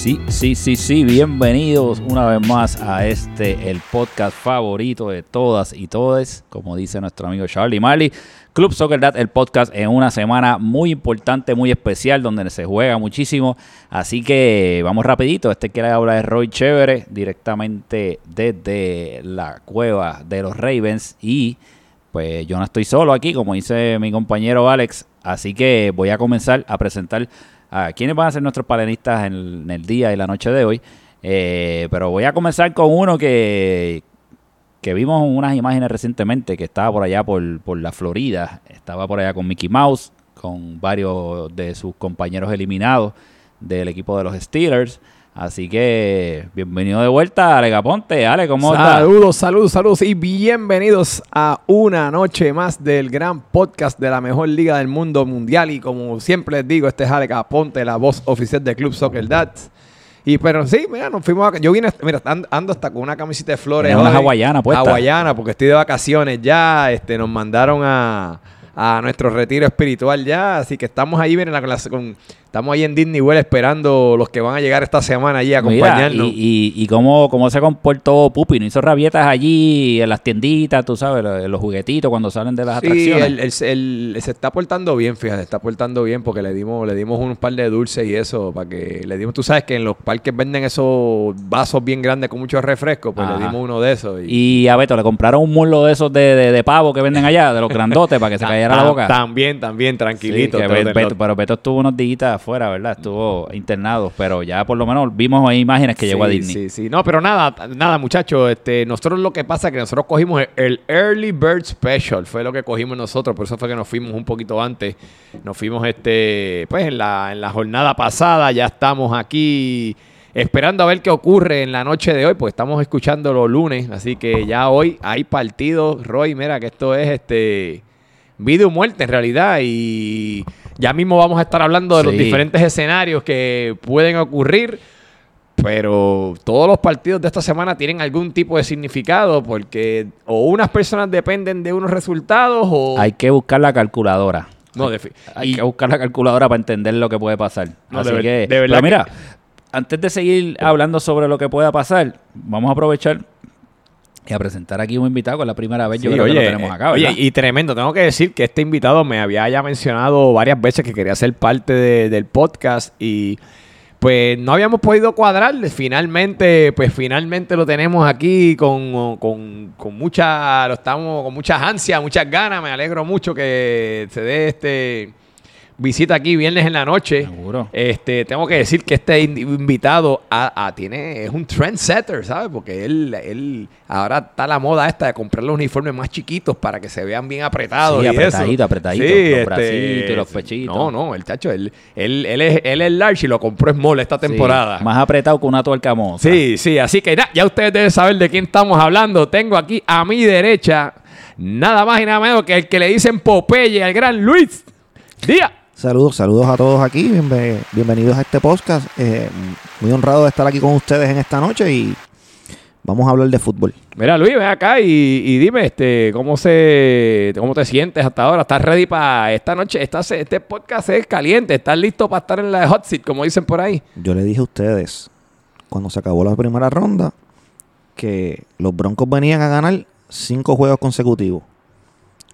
Sí, sí, sí, sí, bienvenidos una vez más a este, el podcast favorito de todas y todes, como dice nuestro amigo Charlie Marley. Club Soccer Dad, el podcast en una semana muy importante, muy especial, donde se juega muchísimo. Así que vamos rapidito. Este que habla de Roy Chévere, directamente desde la cueva de los Ravens. Y pues yo no estoy solo aquí, como dice mi compañero Alex. Así que voy a comenzar a presentar a quiénes van a ser nuestros panelistas en, el día y la noche de hoy. Eh, pero voy a comenzar con uno que, que vimos unas imágenes recientemente que estaba por allá por, la Florida, estaba por allá con Mickey Mouse, con varios de sus compañeros eliminados del equipo de los Steelers. Así que bienvenido de vuelta, Ale Caponte. Ale, ¿cómo estás? Saludos, saludos, saludos y bienvenidos a una noche más del gran podcast de la mejor liga del mundo mundial. Y como siempre les digo, este es Ale Caponte, la voz oficial del Club Soccer Dads. Y pero sí, mira, nos fuimos a, Yo vine, mira, ando hasta con una camiseta de flores. Una hawaiana puesta. Hawaiana, porque estoy de vacaciones ya. Este, nos mandaron a, a nuestro retiro espiritual ya. Así que estamos ahí, miren, la, con, Estamos ahí en Disney World esperando los que van a llegar esta semana allí a acompañarnos. y, y, cómo, cómo se comportó Pupi, ¿no hizo rabietas allí en las tienditas, tú sabes, los, juguetitos cuando salen de las atracciones? Sí, él, se está portando bien, fíjate, se está portando bien porque le dimos, le dimos un par de dulces y eso, para que le dimos, tú sabes que en los parques venden esos vasos bien grandes con muchos refrescos, pues le dimos uno de esos. Y, a Beto, le compraron un muslo de esos de, pavo que venden allá, de los grandotes, para que se cayera la boca. También, también, tranquilito. pero Beto estuvo unos días afuera, ¿verdad? Estuvo internado, pero ya por lo menos vimos ahí imágenes que llegó a Disney. Sí, sí, no, pero nada, nada, muchachos. Este, nosotros lo que pasa es que nosotros cogimos el Early Bird Special, fue lo que cogimos nosotros, por eso fue que nos fuimos un poquito antes. Nos fuimos, este, pues en la, en la jornada pasada, ya estamos aquí esperando a ver qué ocurre en la noche de hoy, pues estamos escuchando los lunes, así que ya hoy hay partido. Roy, mira que esto es este vida o muerte en realidad y ya mismo vamos a estar hablando de los diferentes escenarios que pueden ocurrir. Pero todos los partidos de esta semana tienen algún tipo de significado porque o unas personas dependen de unos resultados o... Hay que buscar la calculadora. No, hay, que buscar la calculadora para entender lo que puede pasar. Así que, pero mira, antes de seguir hablando sobre lo que pueda pasar, vamos a aprovechar y a presentar aquí un invitado, que es la primera vez yo creo que lo tenemos acá. Oye, y tremendo, tengo que decir que este invitado me había ya mencionado varias veces que quería ser parte del podcast y pues no habíamos podido cuadrar. Finalmente, pues finalmente lo tenemos aquí con, con, con mucha, lo estamos con muchas ansias, muchas ganas. Me alegro mucho que se dé este visita aquí viernes en la noche. Seguro. Este, tengo que decir que este invitado a, tiene, es un trendsetter, ¿sabes? Porque él, él ahora está la moda esta de comprar los uniformes más chiquitos para que se vean bien apretados. Sí, apretadito, apretadito. Sí, los este, bracitos y los pechitos. No, no, el chacho, él, él, él, es, él es large y lo compró small esta temporada. más apretado que una tuerca moza. Sí, sí, así que ya ustedes deben saber de quién estamos hablando. Tengo aquí a mi derecha nada más y nada menos que el que le dicen Popeye, al gran Luis Díaz. Saludos, saludos a todos aquí. bienvenidos a este podcast. Eh, muy honrado de estar aquí con ustedes en esta noche y vamos a hablar de fútbol. Mira, Luis, ven acá y, dime, este, ¿cómo se, cómo te sientes hasta ahora? ¿Estás ready para esta noche? este podcast es caliente. ¿Estás listo para estar en la hot seat, como dicen por ahí? Yo le dije a ustedes, cuando se acabó la primera ronda, que los Broncos venían a ganar cinco juegos consecutivos.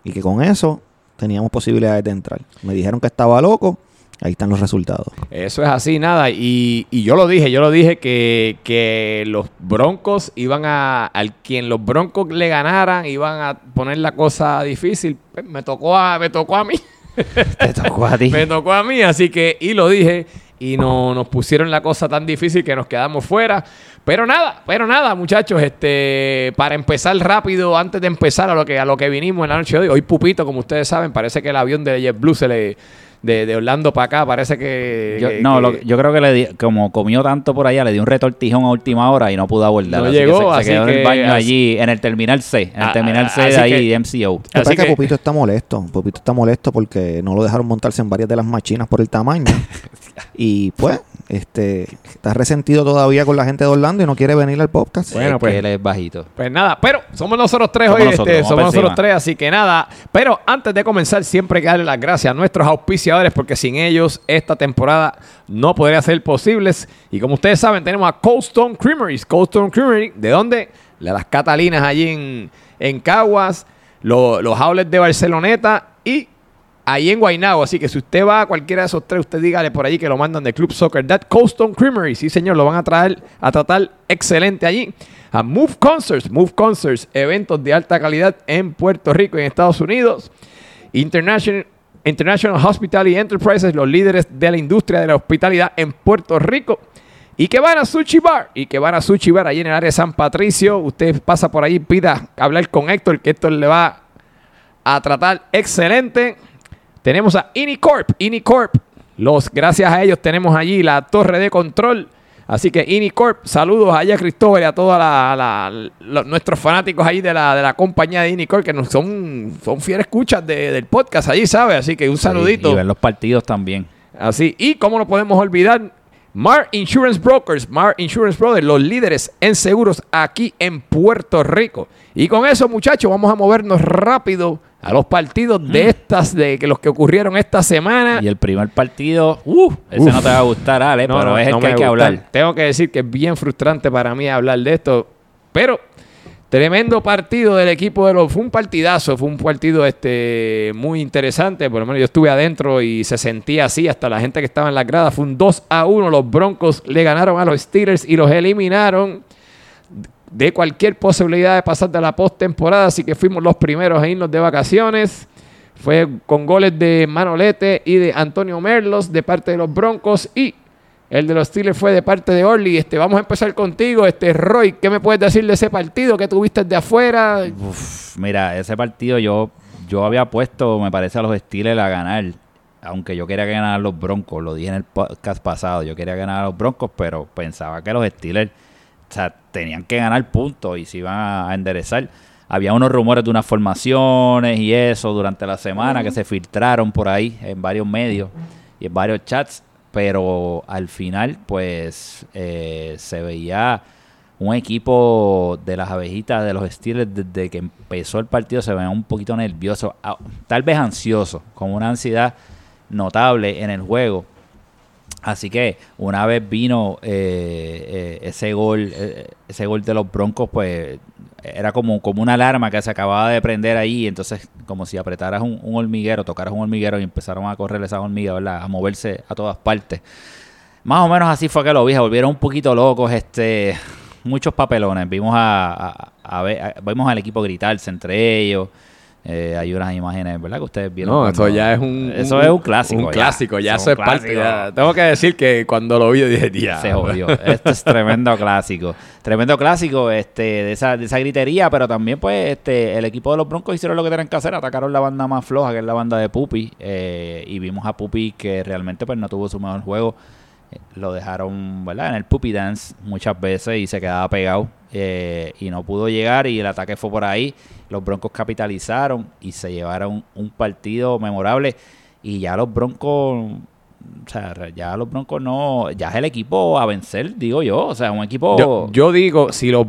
Y que con eso teníamos posibilidades de entrar. Me dijeron que estaba loco. Ahí están los resultados. Eso es así, nada. Y, yo lo dije, yo lo dije que, que los Broncos iban a. Al quien los Broncos le ganaran, iban a poner la cosa difícil. Pues, me tocó a, me tocó a mí. Te tocó a ti. me tocó a mí, así que. Y lo dije. Y no nos pusieron la cosa tan difícil que nos quedamos fuera. Pero nada, pero nada, muchachos, este, para empezar rápido, antes de empezar a lo que a lo que vinimos en la noche de hoy, hoy Pupito, como ustedes saben, parece que el avión de JetBlue se le de, Orlando para acá, parece que... Yo, no, yo creo que le di, como comió tanto por allá, le dio un retortijón a última hora y no pudo abordar. No llegó, se, quedó en el baño allí, en el Terminal C, en el ah, Terminal C de ahí, MCO. Así que, que Pupito está molesto, Pupito está molesto porque no lo dejaron montarse en varias de las machinas por el tamaño. y pues, este, está resentido todavía con la gente de Orlando y no quiere venir al podcast. Bueno, pues. él es bajito. Pues nada, pero somos nosotros tres Somos hoy, nosotros, este, vamos somos nosotros tres, así que nada. Pero antes de comenzar, siempre hay que darle las gracias a nuestros auspiciadores, porque sin ellos esta temporada no podría ser posible. Y como ustedes saben, tenemos a Cold Stone Creameries. Cold Stone Creamery, ¿de dónde? De las Catalinas allí en, en Caguas, lo- los outlets de Barceloneta y ahí en Guaynabo. Así que si usted va a cualquiera de esos tres, usted dígale por allí que lo mandan de Club Soccer. That Cold Stone Creamery, sí señor, lo van a traer a tratar excelente allí. A Move Concerts, Move Concerts, eventos de alta calidad en Puerto Rico y en Estados Unidos. International, International Hospitality Enterprises, los líderes de la industria de la hospitalidad en Puerto Rico. Y que van a Sushi Bar. Y que van a Sushi Bar allí en el área de San Patricio. Usted pasa por allí, pida hablar con Héctor, que Héctor le va a tratar excelente. Tenemos a Inicorp. Inicorp. Los, gracias a ellos tenemos allí la torre de control. Así que Inicorp, saludos allá a Cristóbal y a todos nuestros fanáticos ahí de la, de la compañía de Inicorp, que nos son, son fieles escuchas de- del podcast allí, ¿sabes? Así que un saludito. Y ver los partidos también. Así, y cómo no podemos olvidar, Mar Insurance Brokers, Mar Insurance Brothers, los líderes en seguros aquí en Puerto Rico. Y con eso, muchachos, vamos a movernos rápido a los partidos de estas, de que los que ocurrieron esta semana. Y el primer partido, uh, ese Uf. no te va a gustar, Ale, No, pero no, es el no que hay que hablar. Tengo que decir que es bien frustrante para mí hablar de esto, pero tremendo partido del equipo de los fue un partidazo, fue un partido este muy interesante, por lo menos yo estuve adentro y se sentía así hasta la gente que estaba en la grada, fue un 2 a 1, los Broncos le ganaron a los Steelers y los eliminaron de cualquier posibilidad de pasar de la postemporada, así que fuimos los primeros a irnos de vacaciones. Fue con goles de Manolete y de Antonio Merlos de parte de los Broncos y el de los Steelers fue de parte de Orly. Este, vamos a empezar contigo, este Roy, ¿qué me puedes decir de ese partido que tuviste de afuera? Mira, ese partido yo, yo había puesto, me parece, a los Steelers a ganar. Aunque yo quería ganar a los Broncos, lo dije en el podcast pasado, yo quería ganar a los Broncos, pero pensaba que los Steelers o sea, tenían que ganar puntos y se iban a, a enderezar. Había unos rumores de unas formaciones y eso durante la semana que se filtraron por ahí en varios medios y en varios chats, pero al final pues eh, se veía un equipo de las abejitas de los Steelers desde que empezó el partido se veía un poquito nervioso, tal vez ansioso, con una ansiedad notable en el juego. Así que una vez vino eh, eh, ese gol, eh, ese gol de los Broncos, pues era como, como una alarma que se acababa de prender ahí, entonces como si apretaras un, hormiguero, tocaras un hormiguero y empezaron a correr esas hormigas, ¿verdad? A moverse a todas partes. Más o menos así fue que lo vi, se volvieron un poquito locos, este, muchos papelones. Vimos a, a- vimos al equipo gritarse entre ellos. Eh, hay unas imágenes, ¿verdad? Que ustedes vieron. No, cuando- eso ya es un... Eso es un clásico. Un clásico, ya Eso eso es parte. ya. Tengo que decir que cuando lo vi yo dije, ya. Se jodió. Esto es tremendo clásico. Tremendo clásico este, de, esa, de esa gritería, pero también pues este, el equipo de los Broncos hicieron lo que tenían que hacer. Atacaron la banda más floja, que es la banda de Pupi. eh, y vimos a Pupi que realmente pues no tuvo su mejor juego. Eh, Lo dejaron ¿verdad? en el Puppy Dance muchas veces y se quedaba pegado. eh, y no pudo llegar y el ataque fue por ahí. Los Broncos capitalizaron y se llevaron un partido memorable. Y ya los Broncos o sea, ya los Broncos no, ya es el equipo a vencer, digo yo, o sea, un equipo Yo, digo, si los,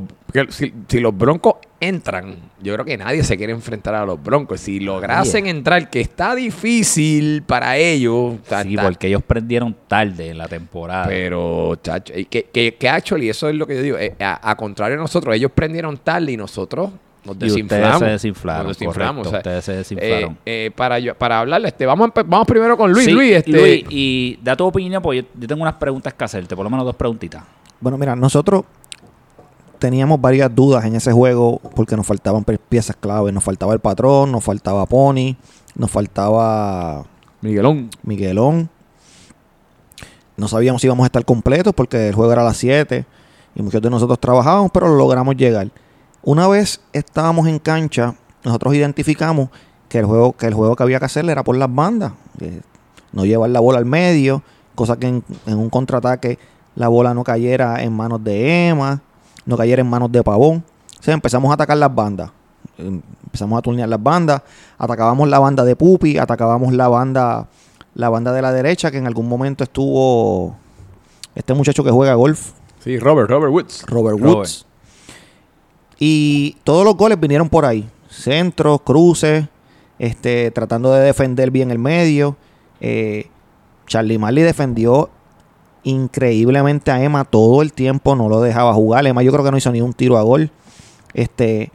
si, si los Broncos entran, yo creo que nadie se quiere enfrentar a los Broncos. Si lograsen entrar, que está difícil para ellos, está- sí, está- porque ellos prendieron tarde en la temporada. pero, chacho, y que, que, que actually, eso es lo que yo digo, eh, a, a contrario de nosotros, ellos prendieron tarde y nosotros nos y ustedes desinflamos. se desinflaron, Nos desinflamos, correcto, o sea, ustedes se desinflaron. eh, para, yo, para hablarle, este, vamos, vamos primero con Luis. Sí, Luis, este, Luis, y da tu opinión, porque yo, yo tengo unas preguntas que hacerte, por lo menos dos preguntitas. Bueno, mira, nosotros teníamos varias dudas en ese juego porque nos faltaban piezas clave. Nos faltaba el patrón, nos faltaba Pony, nos faltaba Miguelón. Miguelón. No sabíamos si íbamos a estar completos porque el juego era a las 7 y muchos de nosotros trabajábamos, pero lo logramos llegar. Una vez estábamos en cancha, nosotros identificamos que el juego que, el juego que había que hacer era por las bandas. eh, no llevar la bola al medio, cosa que en, en un contraataque la bola no cayera en manos de Emma, no cayera en manos de Pavón. O sea, empezamos a atacar las bandas. Eh, Empezamos a turnear las bandas, atacábamos la banda de Pupi, atacábamos la banda la banda de la derecha que en algún momento estuvo este muchacho que juega golf, Sí, Robert, Robert Woods. Robert Robert. Woods. Y todos los goles vinieron por ahí. Centros, cruces, este, tratando de defender bien el medio. Eh, Charlie Marley defendió increíblemente a Emma todo el tiempo, no lo dejaba jugar. Emma yo creo que no hizo ni un tiro a gol. Este,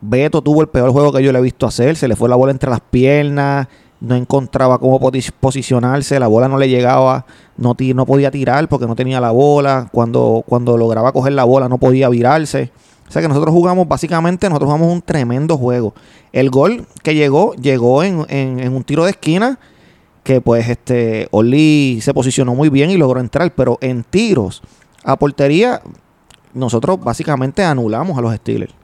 Beto tuvo el peor juego que yo le he visto hacer. Se le fue la bola entre las piernas. No encontraba cómo posicionarse. La bola no le llegaba. No, no podía tirar porque no tenía la bola. Cuando, cuando lograba coger la bola no podía virarse. O sea que nosotros jugamos, básicamente, nosotros jugamos un tremendo juego. El gol que llegó, llegó en- en un tiro de esquina que pues este Oli se posicionó muy bien y logró entrar, pero en tiros a portería nosotros básicamente anulamos a los Steelers.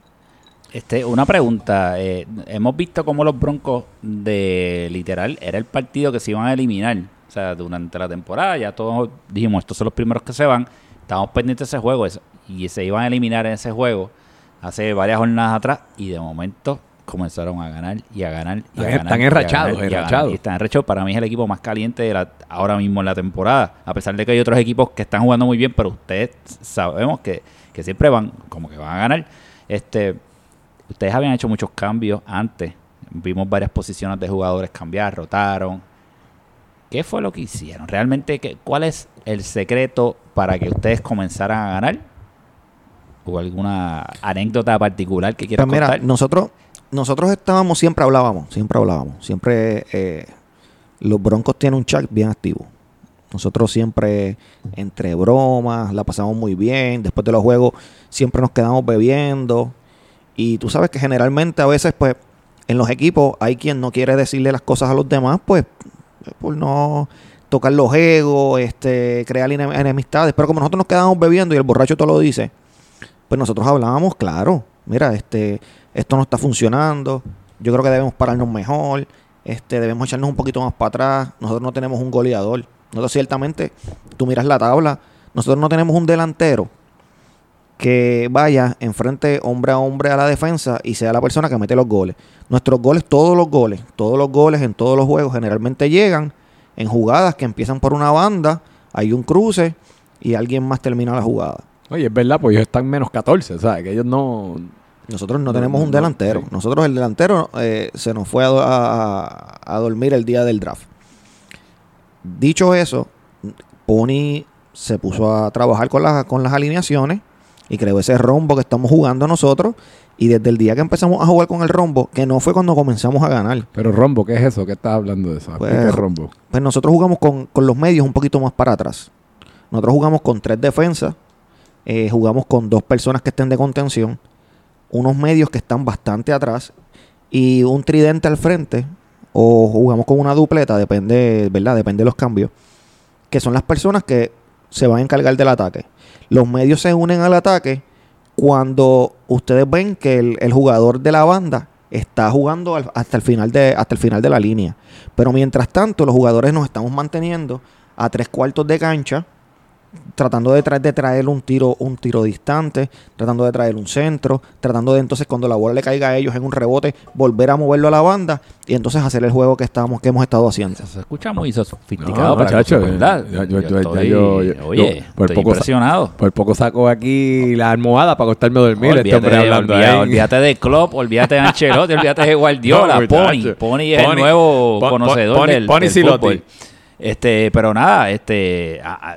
Este, una pregunta. eh, hemos visto cómo los Broncos de literal era el partido que se iban a eliminar. O sea, durante la temporada ya todos dijimos, estos son los primeros que se van. Estamos pendientes de ese juego y se iban a eliminar en ese juego hace varias jornadas atrás y de momento comenzaron a ganar y a ganar y a Están- ganar. están enrachados, enrachados. Y están enrachados. Para mí es el equipo más caliente de la, ahora mismo en la temporada. A pesar de que hay otros equipos que están jugando muy bien, pero ustedes sabemos que, que siempre van como que van a ganar. Este, ustedes habían hecho muchos cambios antes. Vimos varias posiciones de jugadores cambiar, rotaron. ¿Qué fue lo que hicieron? ¿Realmente qué, cuál es el secreto para que ustedes comenzaran a ganar? ¿O alguna anécdota particular que quieras Pues mira, contar? nosotros, nosotros estábamos, siempre hablábamos, siempre hablábamos. Siempre eh, los Broncos tienen un chat bien activo. Nosotros siempre, entre bromas, la pasamos muy bien. Después de los juegos, siempre nos quedamos bebiendo. Y tú sabes que generalmente a veces, pues, en los equipos hay quien no quiere decirle las cosas a los demás, pues, por no tocar los egos, este, crear enem- enemistades. Pero como nosotros nos quedamos bebiendo y el borracho todo lo dice, pues nosotros hablábamos, claro, mira, este, esto no está funcionando, yo creo que debemos pararnos mejor, este, debemos echarnos un poquito más para atrás, nosotros no tenemos un goleador, nosotros ciertamente, tú miras la tabla, nosotros no tenemos un delantero que vaya enfrente hombre a hombre a la defensa y sea la persona que mete los goles. Nuestros goles, todos los goles, todos los goles en todos los juegos generalmente llegan en jugadas que empiezan por una banda, hay un cruce y alguien más termina la jugada. Oye, es verdad, pues ellos están menos 14, ¿sabes? Que ellos no... Nosotros no, No, tenemos un no, delantero. sí. Nosotros el delantero eh, se nos fue a, do- a- a- a dormir el día del draft. Dicho eso, Pony se puso a trabajar con, las con las alineaciones y creó ese rombo que estamos jugando nosotros. Y desde el día que empezamos a jugar con el rombo, que no fue cuando comenzamos a ganar, Pero Rombo, ¿qué es eso? ¿Qué estás hablando de eso? Pues, ¿Qué es Rombo? pues nosotros jugamos con, con los medios un poquito más para atrás. Nosotros jugamos con tres defensas, eh, jugamos con dos personas que estén de contención, unos medios que están bastante atrás y un tridente al frente, o jugamos con una dupleta, depende, ¿verdad? Depende de los cambios, que son las personas que se van a encargar del ataque. Los medios se unen al ataque cuando ustedes ven que el, jugador de la banda está jugando hasta el final de hasta el final de la línea. Pero mientras tanto, los jugadores nos estamos manteniendo a tres cuartos de cancha, tratando de, traer, de traer un tiro, un tiro distante, tratando de traer un centro, tratando de entonces cuando la bola le caiga a ellos en un rebote, volver a moverlo a la banda y entonces hacer el juego que estamos, que hemos estado haciendo. Se escucha muy sofisticado ¿verdad? oye, por estoy poco impresionado. Por poco saco aquí la almohada para acostarme a dormir. este olvídate, hombre de, hablando olvida- ahí. olvídate de Klopp, olvídate de Ancelotti, olvídate de Guardiola, No, Pony. Pony es el Pony- nuevo Pon- conocedor Pony- del, Pony del Silotti. fútbol. Este, pero nada, este, a- a-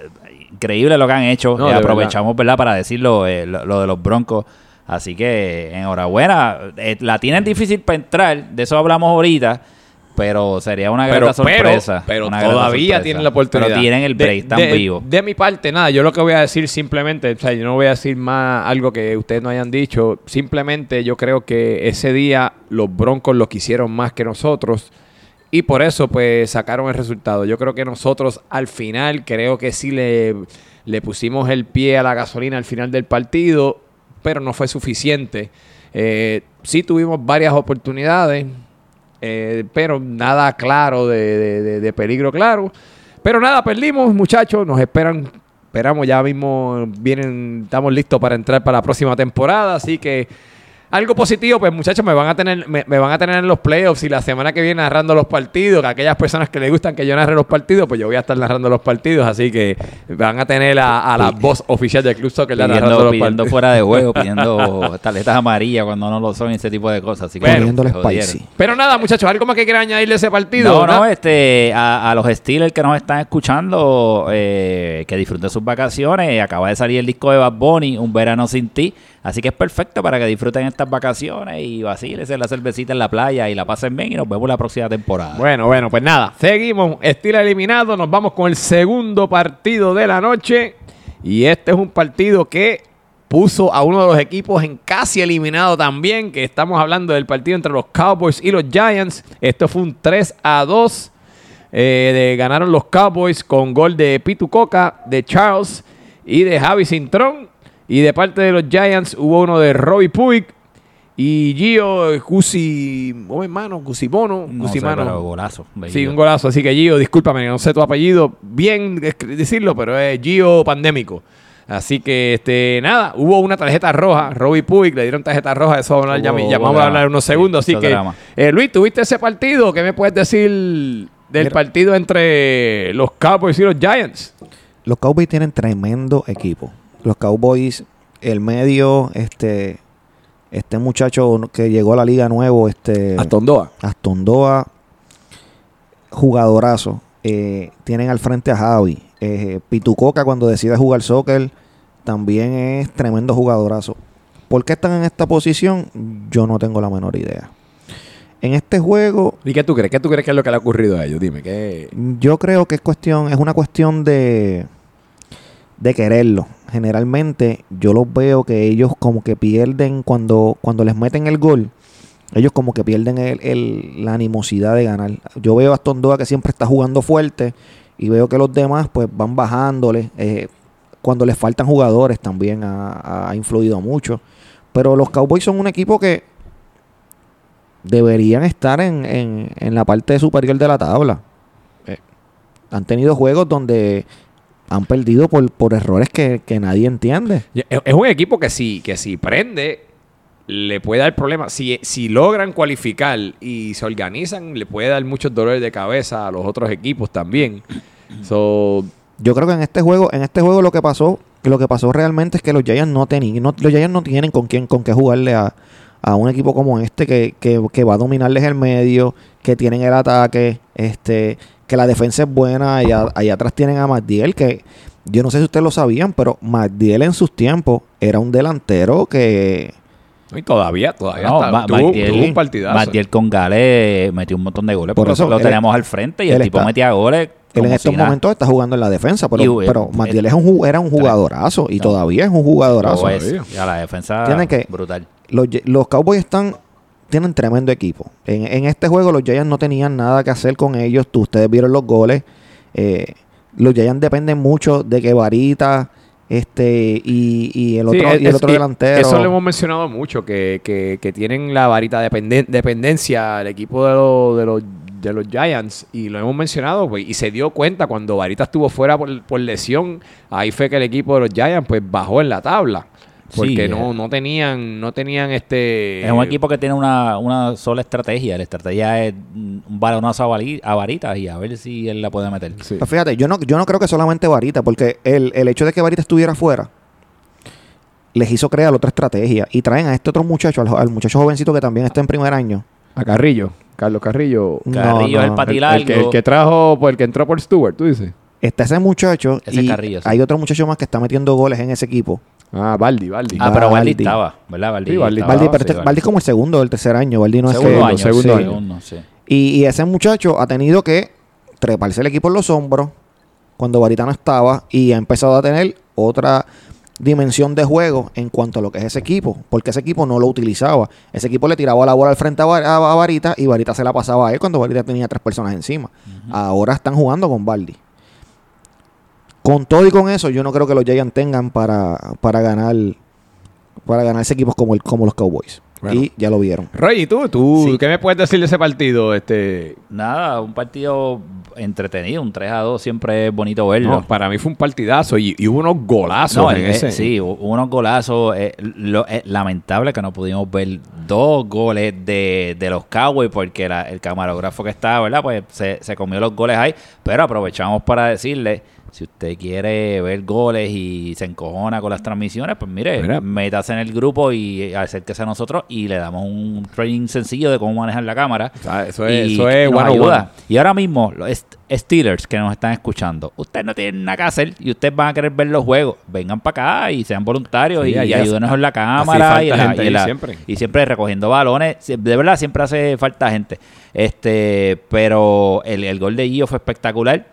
increíble lo que han hecho. No, Eh, aprovechamos, ¿verdad? para decirlo eh, lo, lo de los Broncos. Así que enhorabuena. Eh, la tienen difícil para entrar, de eso hablamos ahorita. Pero sería una gran sorpresa. pero todavía sorpresa. tienen la oportunidad. Pero tienen el break, están vivos. De mi parte, nada, yo lo que voy a decir simplemente, o sea, yo no voy a decir más algo que ustedes no hayan dicho. Simplemente yo creo que ese día los Broncos lo quisieron más que nosotros. Y por eso, pues, sacaron el resultado. Yo creo que nosotros al final, creo que sí le, le pusimos el pie a la gasolina al final del partido, pero no fue suficiente. Eh, sí tuvimos varias oportunidades, eh, pero nada claro de, de- de- peligro claro. Pero nada, perdimos, muchachos. Nos esperan, esperamos ya mismo, vienen, estamos listos para entrar para la próxima temporada. Así que Algo positivo, pues muchachos, me van a tener, me, me van a tener en los playoffs y la semana que viene narrando los partidos, que aquellas personas que les gustan que yo narre los partidos, pues yo voy a estar narrando los partidos, así que van a tener a, a la voz oficial del Club Soccer narrando Pidiendo, los pidiendo partidos. fuera de juego, pidiendo tarjetas amarillas cuando no lo son, ese tipo de cosas. Así que Bueno. Pero nada, muchachos, algo más que quieran añadirle a ese partido. No, ¿verdad? no, este, a, a los Steelers que nos están escuchando, eh, que disfruten sus vacaciones. Acaba de salir el disco de Bad Bunny, Un Verano Sin Ti. Así que es perfecto para que disfruten estas vacaciones y vacilen la cervecita en la playa y la pasen bien. Y nos vemos la próxima temporada. Bueno, bueno, pues nada, seguimos. Estilo eliminado, nos vamos con el segundo partido de la noche. Y este es un partido que puso a uno de los equipos en casi eliminado también, que estamos hablando del partido entre los Cowboys y los Giants. Esto fue un 3 a 2. eh, ganaron los Cowboys con gol de Pitu Coca, de Charles y de Javi Cintrón. Y de parte de los Giants hubo uno de Robbie Puig y Gio Cusi, oh hermano, Cusimono, no sé, Cusimano. pero golazo. Sí, un golazo. Así que Gio, discúlpame, no sé tu apellido. Bien decirlo, pero es Gio Pandémico. Así que, este, nada, hubo una tarjeta roja. Robbie Puig le dieron tarjeta roja. Eso vamos a hablar, ya, Hubo- ya vamos a hablar en unos Sí, segundos. Así que, eh, Luis, ¿tuviste ese partido? ¿Qué me puedes decir del Mira. partido entre los Cowboys y los Giants? Los Cowboys tienen tremendo equipo. Los Cowboys, el medio, este, este muchacho que llegó a la liga nuevo, este Astondoa. Astondoa, jugadorazo. Eh, tienen al frente a Javi. Eh, Pitucoca cuando decide jugar soccer también es tremendo jugadorazo. ¿Por qué están en esta posición? Yo no tengo la menor idea. En este juego, ¿Y qué tú crees? ¿Qué tú crees que es lo que le ha ocurrido a ellos? Dime, ¿qué? yo creo que es cuestión, es una cuestión de, de quererlo. Generalmente yo los veo que ellos como que pierden cuando, cuando les meten el gol. Ellos como que pierden el- el- la animosidad de ganar. Yo veo a Astondoa que siempre está jugando fuerte y veo que los demás pues van bajándole. Eh, cuando les faltan jugadores también ha, ha influido mucho. Pero los Cowboys son un equipo que deberían estar en, en- en la parte superior de la tabla. Eh, han tenido juegos donde han perdido por, por errores que, que nadie entiende. Es es un equipo que si, que si prende, le puede dar problemas. Si, si logran cualificar y se organizan, le puede dar muchos dolores de cabeza a los otros equipos también. So, Yo creo que en este juego, en este juego lo que pasó, que lo que pasó realmente es que los Giants no tenían, no- los Giants no tienen con quién, con qué jugarle a, a un equipo como este que, que, que va a dominarles el medio, que tienen el ataque, este, que la defensa es buena, y a- allá atrás tienen a Magdiel, que yo no sé si ustedes lo sabían, pero Magdiel en sus tiempos era un delantero que y todavía, todavía No, está- Ma- tuvo, Magdiel- tuvo un partidazo. Magdiel con Gale metió un montón de goles. Por, Por eso, eso lo tenemos al frente y el tipo está- metía goles. él en estos si momentos está jugando en la defensa, pero, Y, eh, pero eh, Magdiel es un, era un jugadorazo y No. todavía es un jugadorazo. Es. todavía. Ya la defensa que- brutal. los, los Cowboys están tienen tremendo equipo. En, en este juego los Giants no tenían nada que hacer con ellos. Tú- ustedes vieron los goles. Eh, los Giants dependen mucho de que Varita este y, y el Sí, otro, es- y el otro delantero. Eso lo hemos mencionado mucho, que, que, que tienen la varita dependen- dependencia el equipo de, los de, los, de los Giants. Y lo hemos mencionado, pues, y se dio cuenta cuando Varita estuvo fuera por, por lesión. Ahí fue que el equipo de los Giants pues bajó en la tabla. Porque Sí, no, eh. no tenían, no tenían este. Es un equipo que tiene una, una sola estrategia. La estrategia es un balonazo a, vari- a varitas y a ver si él la puede meter. Sí. Pero fíjate, yo no, yo no creo que solamente Varita, porque el, el hecho de que Varita estuviera fuera les hizo crear otra estrategia. Y traen a este otro muchacho, al, muchacho jovencito que también está en primer año. A Carrillo, Carlos Carrillo. No, Carrillo es el no, El, el que, el que trajo, pues, el que entró por Stewart, tú dices. Está ese muchacho Ese y Carrillo, sí. hay otro muchacho más que está metiendo goles en ese equipo. Ah, Baldi, Baldi. Ah, pero Valdi Baldi. estaba, ¿verdad? Sí, estaba, Baldi, sí, pero este-. Baldi es como el segundo o el tercer año. Baldi no es segundo que- año, segundo sí, año. segundo, sí. Y, y ese muchacho ha tenido que treparse el equipo en los hombros cuando Varita no estaba y ha empezado a tener otra dimensión de juego en cuanto a lo que es ese equipo, porque ese equipo no lo utilizaba. Ese equipo le tiraba la bola al frente a, Var- a- a Varita y Varita se la pasaba a él cuando Varita tenía tres personas encima. Ahora están jugando con Baldi. Con todo y con eso, yo no creo que los Giants tengan para, para ganar para ganarse equipos como, el, como los Cowboys. Bueno. Y ya lo vieron. Roy, ¿y tú? ¿Tú Sí. qué me puedes decir de ese partido? Este, Nada, un partido entretenido, un 3 a 2, siempre es bonito verlo. no, para mí fue un partidazo y, y hubo unos golazos No, en eh, ese. sí, hu- hubo unos golazos. eh, lo- eh, lamentable que no pudimos ver dos goles de, de los Cowboys porque la- el camarógrafo que estaba, ¿verdad? Pues se, se comió los goles ahí. Pero aprovechamos para decirle, si usted quiere ver goles y se encojona con las transmisiones, pues mire, Mira. métase en el grupo y acérquese a nosotros y le damos un training sencillo de cómo manejar la cámara. O sea, eso es, y eso es nos ayuda. one. Y ahora mismo, los St- Steelers que nos están escuchando, ustedes no tienen nada que hacer y ustedes van a querer ver los juegos. Vengan para acá y sean voluntarios Sí, y, y ayúdenos en la cámara y, la- y la- siempre. y siempre recogiendo balones. De verdad, siempre hace falta gente. Este, pero el, el gol de Gio fue espectacular.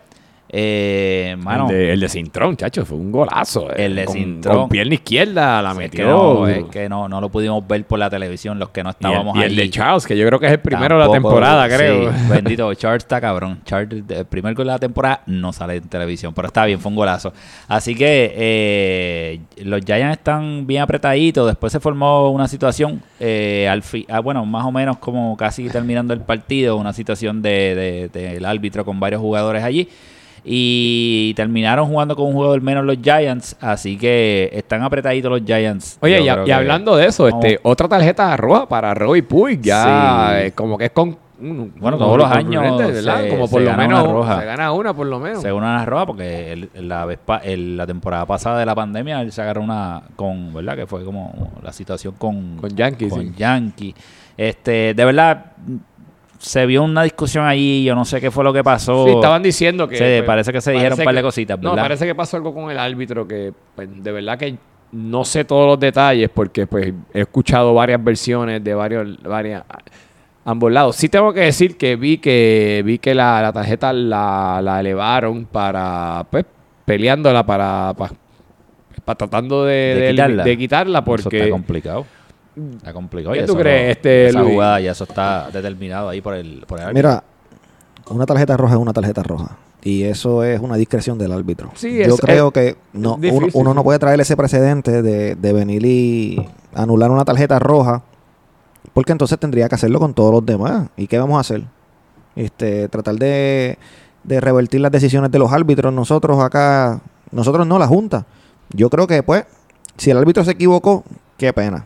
Eh, mano, el, de, el de Cintrón, chacho, fue un golazo. eh, El de con, Cintrón. Con pierna izquierda la es que, metió. no, es que no, no lo pudimos ver por la televisión los que no y el, estábamos y el de Charles, que yo creo que es el primero de la temporada, creo. bendito, Charles está cabrón. Charles, el primer gol de la temporada no sale en televisión, pero está bien, fue un golazo. Así que eh, los Giants están bien apretaditos. Después se formó una situación, eh, al fi- ah, bueno, más o menos como casi terminando el partido, una situación de, de- del árbitro con varios jugadores allí. Y terminaron jugando con un jugador menos los Giants, así que están apretaditos los Giants. Oye, y, hablando de eso, este, otra tarjeta roja para Roy Puig, ya Sí. eh, como que es con... Bueno, todos los años se- como se por lo gana menos una roja. se gana una por lo menos. Según Ana Roa, porque el- la vez pa- el- la temporada pasada de la pandemia él se agarró una con, ¿verdad? Que fue como la situación con Con Yankees, con sí. Yankee. Este, de verdad se vio una discusión allí, yo no sé qué fue lo que pasó. Sí, estaban diciendo que... Pues, parece que se dijeron un par de cositas, No, ¿verdad? parece que pasó algo con el árbitro que pues, de verdad que no sé todos los detalles porque pues he escuchado varias versiones de varios varias ambos lados. Sí tengo que decir que vi que vi que la, la tarjeta la, la elevaron para pues peleándola para para, para tratando de, De de- quitarla. de quitarla Eso porque está complicado. Está complicado. ¿Qué y tú crees, no- este, esa Luis? jugada ya eso está determinado ahí por el, por el árbitro. Mira, una tarjeta roja es una tarjeta roja. Y eso es una discreción del árbitro. Sí, Yo es- creo es que no, uno, no puede traer ese precedente de, de venir y anular una tarjeta roja. Porque entonces tendría que hacerlo con todos los demás. ¿Y qué vamos a hacer? Este, tratar de, de revertir las decisiones de los árbitros. Nosotros acá, nosotros no, la Junta. Yo creo que, pues, si el árbitro se equivocó, qué pena.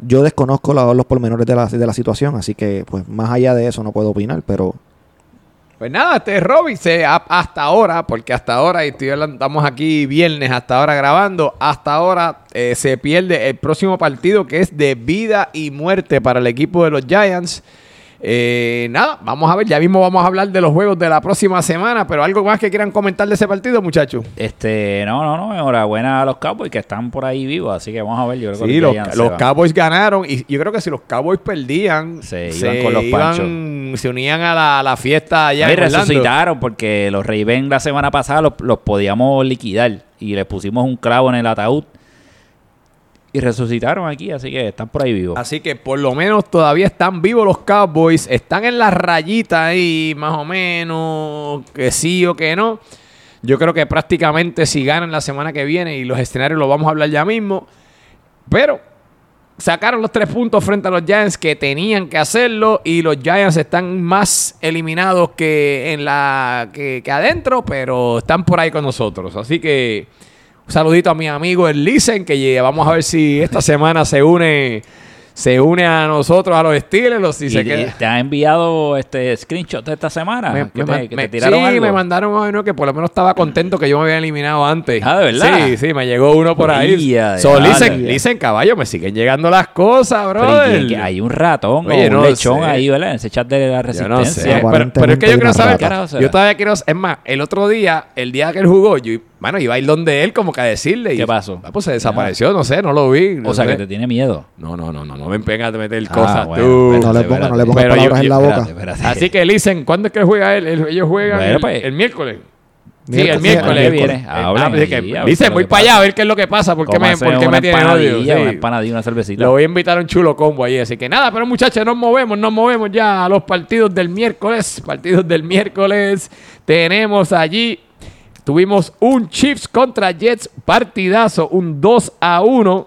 Yo desconozco la- los pormenores de la, de la situación, así que, pues, más allá de eso no puedo opinar, pero Pues nada, este Robin, se, hasta ahora, porque hasta ahora, y estoy hablando- estamos aquí viernes, hasta ahora grabando, hasta ahora eh, se pierde el próximo partido que es de vida y muerte para el equipo de los Giants. Eh, nada, vamos a ver, ya mismo vamos a hablar de los juegos de la próxima semana, pero algo más que quieran comentar de ese partido, muchachos. Este, no, no, no, enhorabuena a los Cowboys que están por ahí vivos, así que vamos a ver, yo creo que Sí, los, se los. Cowboys ganaron y yo creo que si los Cowboys perdían, Se iban con los iban- se unían a la, a la fiesta allá No, y resucitaron porque los Ravens la semana pasada los, los podíamos liquidar y les pusimos un clavo en el ataúd y resucitaron aquí, así que están por ahí vivos. Así que por lo menos todavía están vivos los Cowboys. Están en la rayita ahí, más o menos, que sí o que no. Yo creo que prácticamente si ganan la semana que viene y los escenarios los vamos a hablar ya mismo. Pero sacaron los tres puntos frente a los Giants que tenían que hacerlo y los Giants están más eliminados que en la que, que adentro, pero están por ahí con nosotros. Así que un saludito a mi amigo el Listen, que vamos a ver si esta semana se une se une a nosotros, a los Steelers, si ¿Y se te- queda. te han enviado este screenshot de esta semana? Me- ¿Que me te, que me- te tiraron sí, algo? me mandaron uno que por lo menos estaba contento que yo me había eliminado antes. Ah, ¿de verdad? Sí, sí, me llegó uno por ahí. Ya, So, listen, caballo, me siguen llegando las cosas, Pero, ¿y brother. qué- que hay un ratón Oye, o un no lechón sé. ahí, ¿verdad? En ese chat de la Yo resistencia. no sé, pero, es que yo quiero saber, rata. Carajo será. yo todavía quiero, es más, el otro día, el día que él jugó, yo, bueno, iba a ir donde él como que a decirle. y- ¿Qué pasó? Ah, pues se desapareció, no sé, no lo vi. no O sea, sé. que te tiene miedo. No, no, no, no, no me empeñas a meter Ah, cosas bueno, tú. espérate, no le ponga, no le ponga palabras yo- en la boca. espérate. Así que dicen, ¿cuándo es que juega él? Ellos juegan Bueno, el, pues. el miércoles. Sí, el miércoles. ¿qué el- viene? Hablen ah, es voy para allá a ver qué es lo que pasa. ¿Por qué me, Cómase por qué una me tienen odio? Sí. Una empanadilla, una cervecita. Lo voy a invitar a un chulo combo ahí. Así que nada, pero muchachos, nos movemos, nos movemos ya a los partidos del miércoles. Partidos del miércoles. Tenemos allí, tuvimos un Chiefs contra Jets partidazo, un 2 a 1.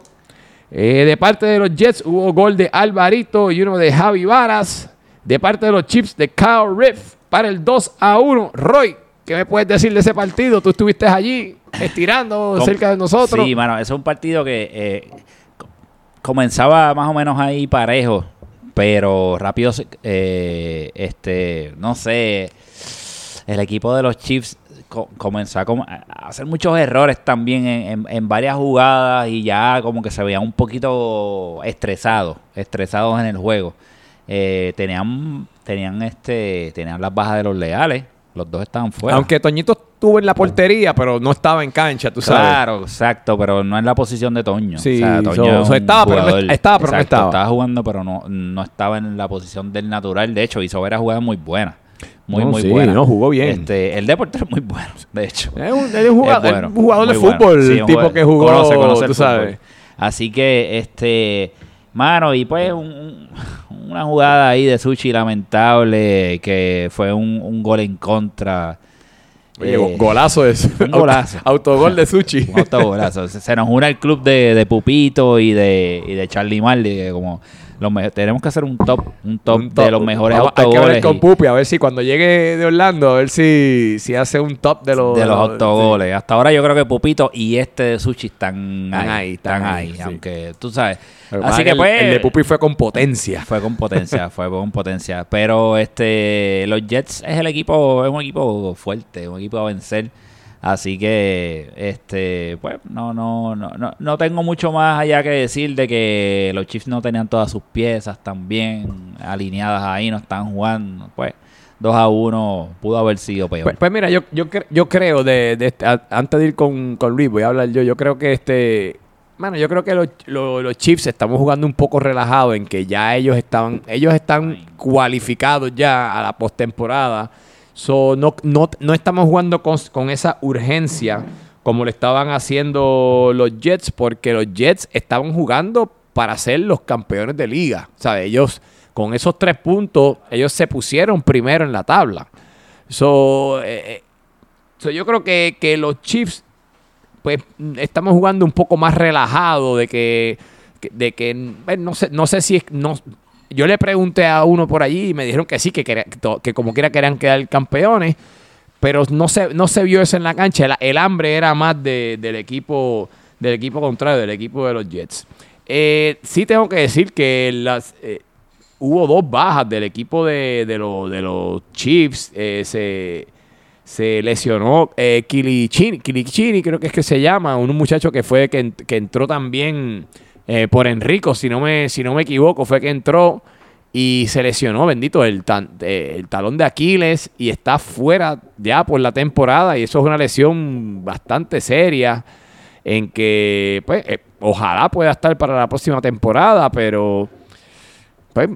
Eh, de parte de los Jets hubo gol de Alvarito y uno de Javi Varas. De parte de los Chiefs de Kyle Riff para el 2 a 1. Roy, ¿qué me puedes decir de ese partido? Tú estuviste allí estirando Com- cerca de nosotros. Sí, mano, es un partido que eh, co- comenzaba más o menos ahí parejo, pero rápido, eh, este, no sé, el equipo de los Chiefs co- comenzó a, com- a hacer muchos errores también en, en- en varias jugadas y ya como que se veían un poquito estresados, estresados en el juego. Eh, tenían, tenían este, tenían las bajas de los leales, los dos estaban fuera. Aunque Toñito estuvo en la portería, pero no estaba en cancha, tú sabes. Claro, exacto, pero no en la posición de Toño. Sí, o sea, Toño so- es so un estaba, pero no estaba, pero no exacto, estaba. Estaba jugando, pero no, no estaba en la posición del natural. De hecho, hizo varias jugadas muy buenas. Muy, No, muy sí, no, jugó bien. Este, el deporte es muy bueno, de hecho. Es un, es un jugador, Es bueno, un jugador de fútbol, el tipo jugador- que jugó, conoce, conoce tú sabes. Así que, este, mano, y pues un- un- una jugada ahí de Sushi lamentable, que fue un, un gol en contra. Oye, Eh, go- golazo de un golazo. Autogol de Suchi. Un autogolazo. Se, se nos une el club de, de Pupito y de, y de Charlie Marley. que Como los me- tenemos que hacer un top, un top, Un top. de los mejores Vamos, Hay que autogoles. hablar con Pupi a ver si cuando llegue de Orlando, a ver si, si hace un top de los, de los autogoles. Hasta ahora yo creo que Pupito y este de Sushi están, ahí. ahí, Están están ahí. sí. Aunque tú sabes. Así que el- pues. El de Pupi fue con potencia. Fue con potencia, fue con potencia. Pero este los Jets es el equipo, es un equipo fuerte, un equipo a vencer. Así que, este, pues, no, no, no, no, no tengo mucho más allá que decir de que los Chiefs no tenían todas sus piezas tan bien alineadas ahí, no están jugando. Pues, 2 a 1 pudo haber sido peor. Pues, pues mira, yo, yo, cre- yo creo, de, de este- a- antes de ir con, con Luis, voy a hablar yo, yo creo que este... Mano, yo creo que los, los, los Chiefs estamos jugando un poco relajados en que ya ellos estaban, ellos están cualificados ya a la postemporada. So, no, no, no estamos jugando con, con esa urgencia como lo estaban haciendo los Jets, porque los Jets estaban jugando para ser los campeones de liga. O sea, ellos, con esos tres puntos, ellos se pusieron primero en la tabla. So, eh, eh, yo creo que, que los Chiefs, pues, estamos jugando un poco más relajado de que, de que, eh, no sé, no sé si es, yo le pregunté a uno por allí y me dijeron que sí, que, que como quiera querían quedar campeones, pero no se, no se vio eso en la cancha. El, hambre era más de- del equipo, del equipo contrario, del equipo de los Jets. Eh, sí tengo que decir que las, eh, hubo dos bajas del equipo de, de, los- de los Chiefs. Eh, se, se lesionó eh, Kilichini, Kilichini, creo que es que se llama, un muchacho que fue que, que entró también eh, por Enrico, si no, me, si no me equivoco, fue que entró y se lesionó, bendito, eh, el talón de Aquiles y está fuera ya por la temporada y eso es una lesión bastante seria en que pues eh, ojalá pueda estar para la próxima temporada, pero pues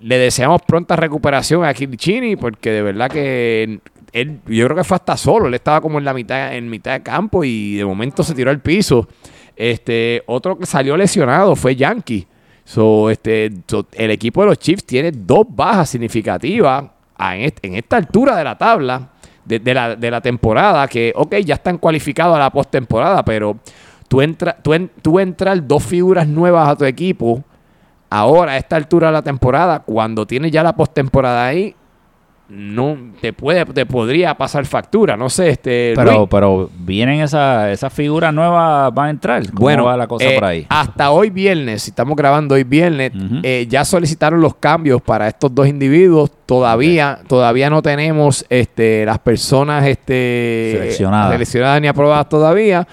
le deseamos pronta recuperación a Kilichini porque de verdad que él, yo creo que fue hasta solo, él estaba como en la mitad, en mitad de campo y de momento se tiró al piso. Este, otro que salió lesionado fue Yankee. So, este, el equipo de los Chiefs tiene dos bajas significativas en, est- en esta altura de la tabla de, la, de la temporada, que, ok, ya están cualificados a la postemporada, pero tú, entra, tú, en- tú entrar dos figuras nuevas a tu equipo ahora a esta altura de la temporada, cuando tienes ya la postemporada ahí, no te puede, te podría pasar factura. No sé, este. pero, Luis. pero vienen esas esas figuras nuevas, van a entrar. ¿Cómo Bueno, va la cosa eh, por ahí? hasta hoy viernes, si estamos grabando hoy viernes, eh, ya solicitaron los cambios para estos dos individuos. Todavía, todavía no tenemos este, las personas este, Seleccionadas. seleccionadas ni aprobadas todavía,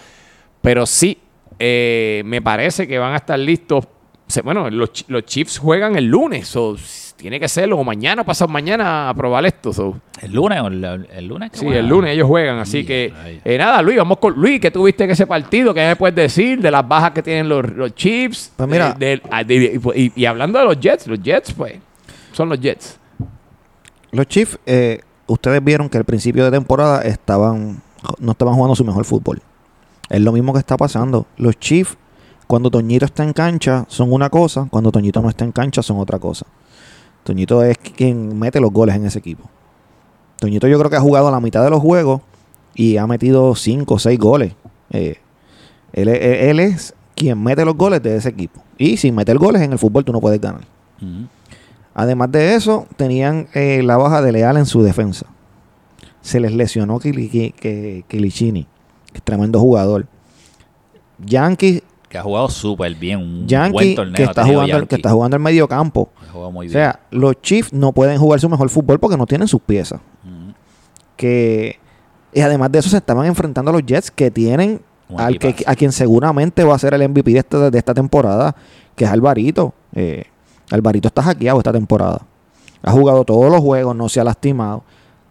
pero sí, eh, me parece que van a estar listos. Bueno, los, los Chiefs juegan el lunes, o tiene que serlo, o mañana, pasado mañana, aprobar esto. so. ¿El lunes o el, el lunes? Sí, el lunes ellos juegan, así que eh, nada, Luis, vamos con Luis, ¿qué tuviste en ese partido? ¿Qué me puedes decir de las bajas que tienen los, los Chiefs? Pues mira. Eh, ah, de- y, y hablando de los Jets, los Jets, pues, son los Jets. Los Chiefs, eh, ustedes vieron que al principio de temporada estaban no estaban jugando su mejor fútbol. Es lo mismo que está pasando. Los Chiefs, cuando Toñito está en cancha, son una cosa. Cuando Toñito no está en cancha, son otra cosa. Toñito es quien mete los goles en ese equipo. Toñito yo creo que ha jugado la mitad de los juegos y ha metido 5 o 6 goles. Eh, él, es- él es quien mete los goles de ese equipo. Y sin meter goles en el fútbol tú no puedes ganar. Además de eso, tenían eh, la baja de Leal en su defensa. Se les lesionó Kili- que- que- Kilichini, que es tremendo jugador. Yankee, Que ha jugado súper bien. Un buen Yankee torneo. que, está jugando, Yankee. que está jugando el medio campo. Ha jugado muy O bien. sea, los Chiefs no pueden jugar su mejor fútbol porque no tienen sus piezas. Que, y además de eso, se estaban enfrentando a los Jets que tienen al que, a quien seguramente va a ser el MVP de esta, de esta temporada, que es Alvarito. Eh, Alvarito está hackeado esta temporada. Ha jugado todos los juegos, no se ha lastimado.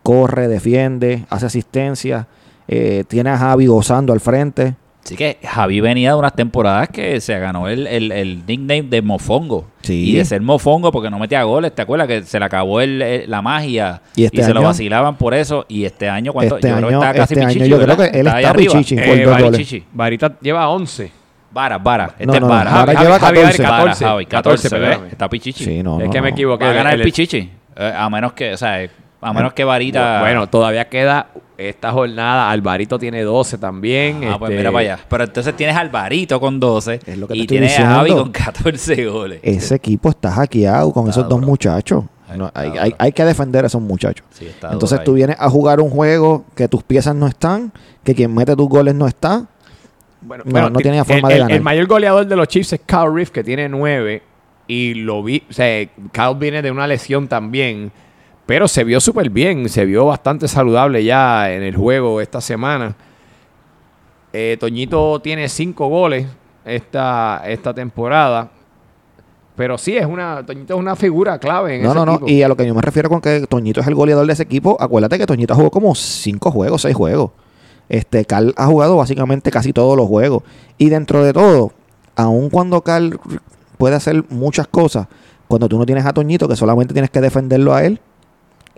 Corre, defiende, hace asistencia. eh, tiene a Javi gozando al frente. Así que Javi venía de unas temporadas que se ganó el, el, el nickname de Mofongo. Sí. Y de ser Mofongo porque no metía goles. ¿Te acuerdas que se le acabó el- el- la magia? Y este se lo vacilaban por eso. Y este año, ¿cuánto? Este yo creo año- que está casi este año Pichichi, yo creo que él ahí está arriba. Pichichi. Eh. Varita lleva 11. Vara, Vara. Este No, es no, Vara. Vara Javi- lleva Javi- Javi- 14. Vara, 14, Javi, 14, 14, ¿ves? perdóname. Está Pichichi. Sí, no, es no, que me no. equivoqué. Va a ganar el, El- Pichichi. Eh, a menos que, o sea, a menos que Varita... Bueno, todavía queda esta jornada. Alvarito tiene 12 también. Ah, pues este, mira para allá. Pero entonces tienes a Alvarito con 12 Es lo que te y estoy tienes a Javi diciendo. con 14 goles. Ese equipo está hackeado con Está esos dos muchachos. No, hay, duro. hay- hay que defender a esos muchachos. Sí, está Entonces tú vienes a jugar un juego que tus piezas no están, que quien mete tus goles no está. Bueno, No, bueno, no tenía forma el, de ganar. El mayor goleador de los Chiefs es Kyle Reef, que tiene 9. Y lo vi. O sea, Kyle viene de una lesión también. Pero se vio súper bien. Se vio bastante saludable ya en el juego esta semana. Eh, Toñito tiene 5 goles esta, esta temporada. Pero sí, es una, Toñito es una figura clave en No, ese no, no. equipo. Y a lo que yo me refiero con que Toñito es el goleador de ese equipo, acuérdate que Toñito jugó como cinco juegos, seis juegos. Este, Carl ha jugado básicamente casi todos los juegos. Y dentro de todo, aun cuando Carl puede hacer muchas cosas, cuando tú no tienes a Toñito, que solamente tienes que defenderlo a él,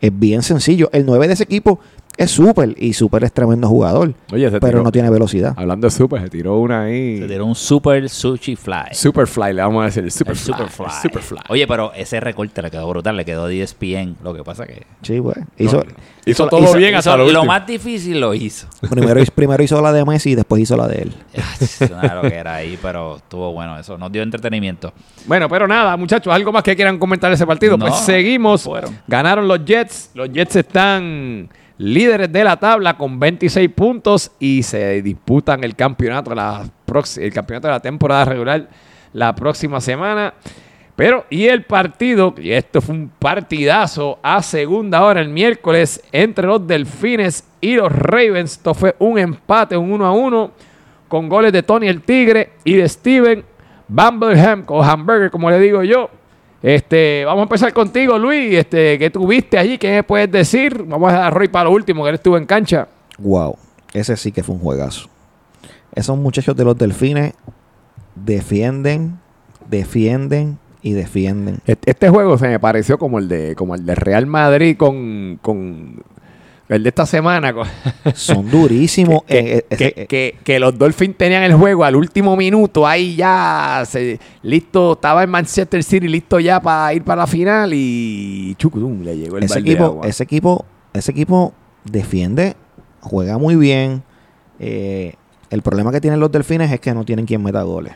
es bien sencillo. El 9 de ese equipo es súper y súper es tremendo jugador, Oye, se pero tiró- no tiene velocidad. Hablando de super, se tiró una ahí. Se tiró un super sushi fly. Superfly, le vamos a decir. El El Superfly. Superfly. el Superfly. Oye, pero ese recorte le quedó brutal, le quedó 10 ESPN. Lo que pasa que Sí, pues. Hizo, Hizo hizo- todo hizo- bien hasta hizo- lo lo último. más difícil lo hizo. primero, primero hizo la de Messi y después hizo la de él. Claro que era ahí, pero estuvo bueno eso. Nos dio entretenimiento. Bueno, pero nada, muchachos, algo más que quieran comentar de ese partido. No, pues seguimos. fueron. Ganaron los Jets. Los Jets están líderes de la tabla con 26 puntos y se disputan el campeonato, la el campeonato de la temporada regular la próxima semana. Pero, y el partido, y esto fue un partidazo a segunda hora el miércoles entre los Delfines y los Ravens. Esto fue un empate, un 1 a 1, con goles de Tony el Tigre y de Steven Bambleham, o Hamburger, como le digo yo. Este, vamos a empezar contigo, Luis. Este, ¿qué tuviste allí? ¿Qué me puedes decir? Vamos a dar a Roy para lo último, que él estuvo en cancha. Wow, ese sí que fue un juegazo. Esos muchachos de los delfines defienden, defienden y defienden. Este, este juego se me pareció como el de, como el de Real Madrid con, con el de esta semana. Son durísimos. que, Eh, eh, que- eh, que- que los Dolphins tenían el juego al último minuto, ahí ya se- listo, estaba en Manchester City listo ya para ir para la final y chucutum, le llegó el ese, de equipo, agua. ese equipo, ese equipo defiende, juega muy bien. Eh, el problema que tienen los delfines es que no tienen quien meta goles.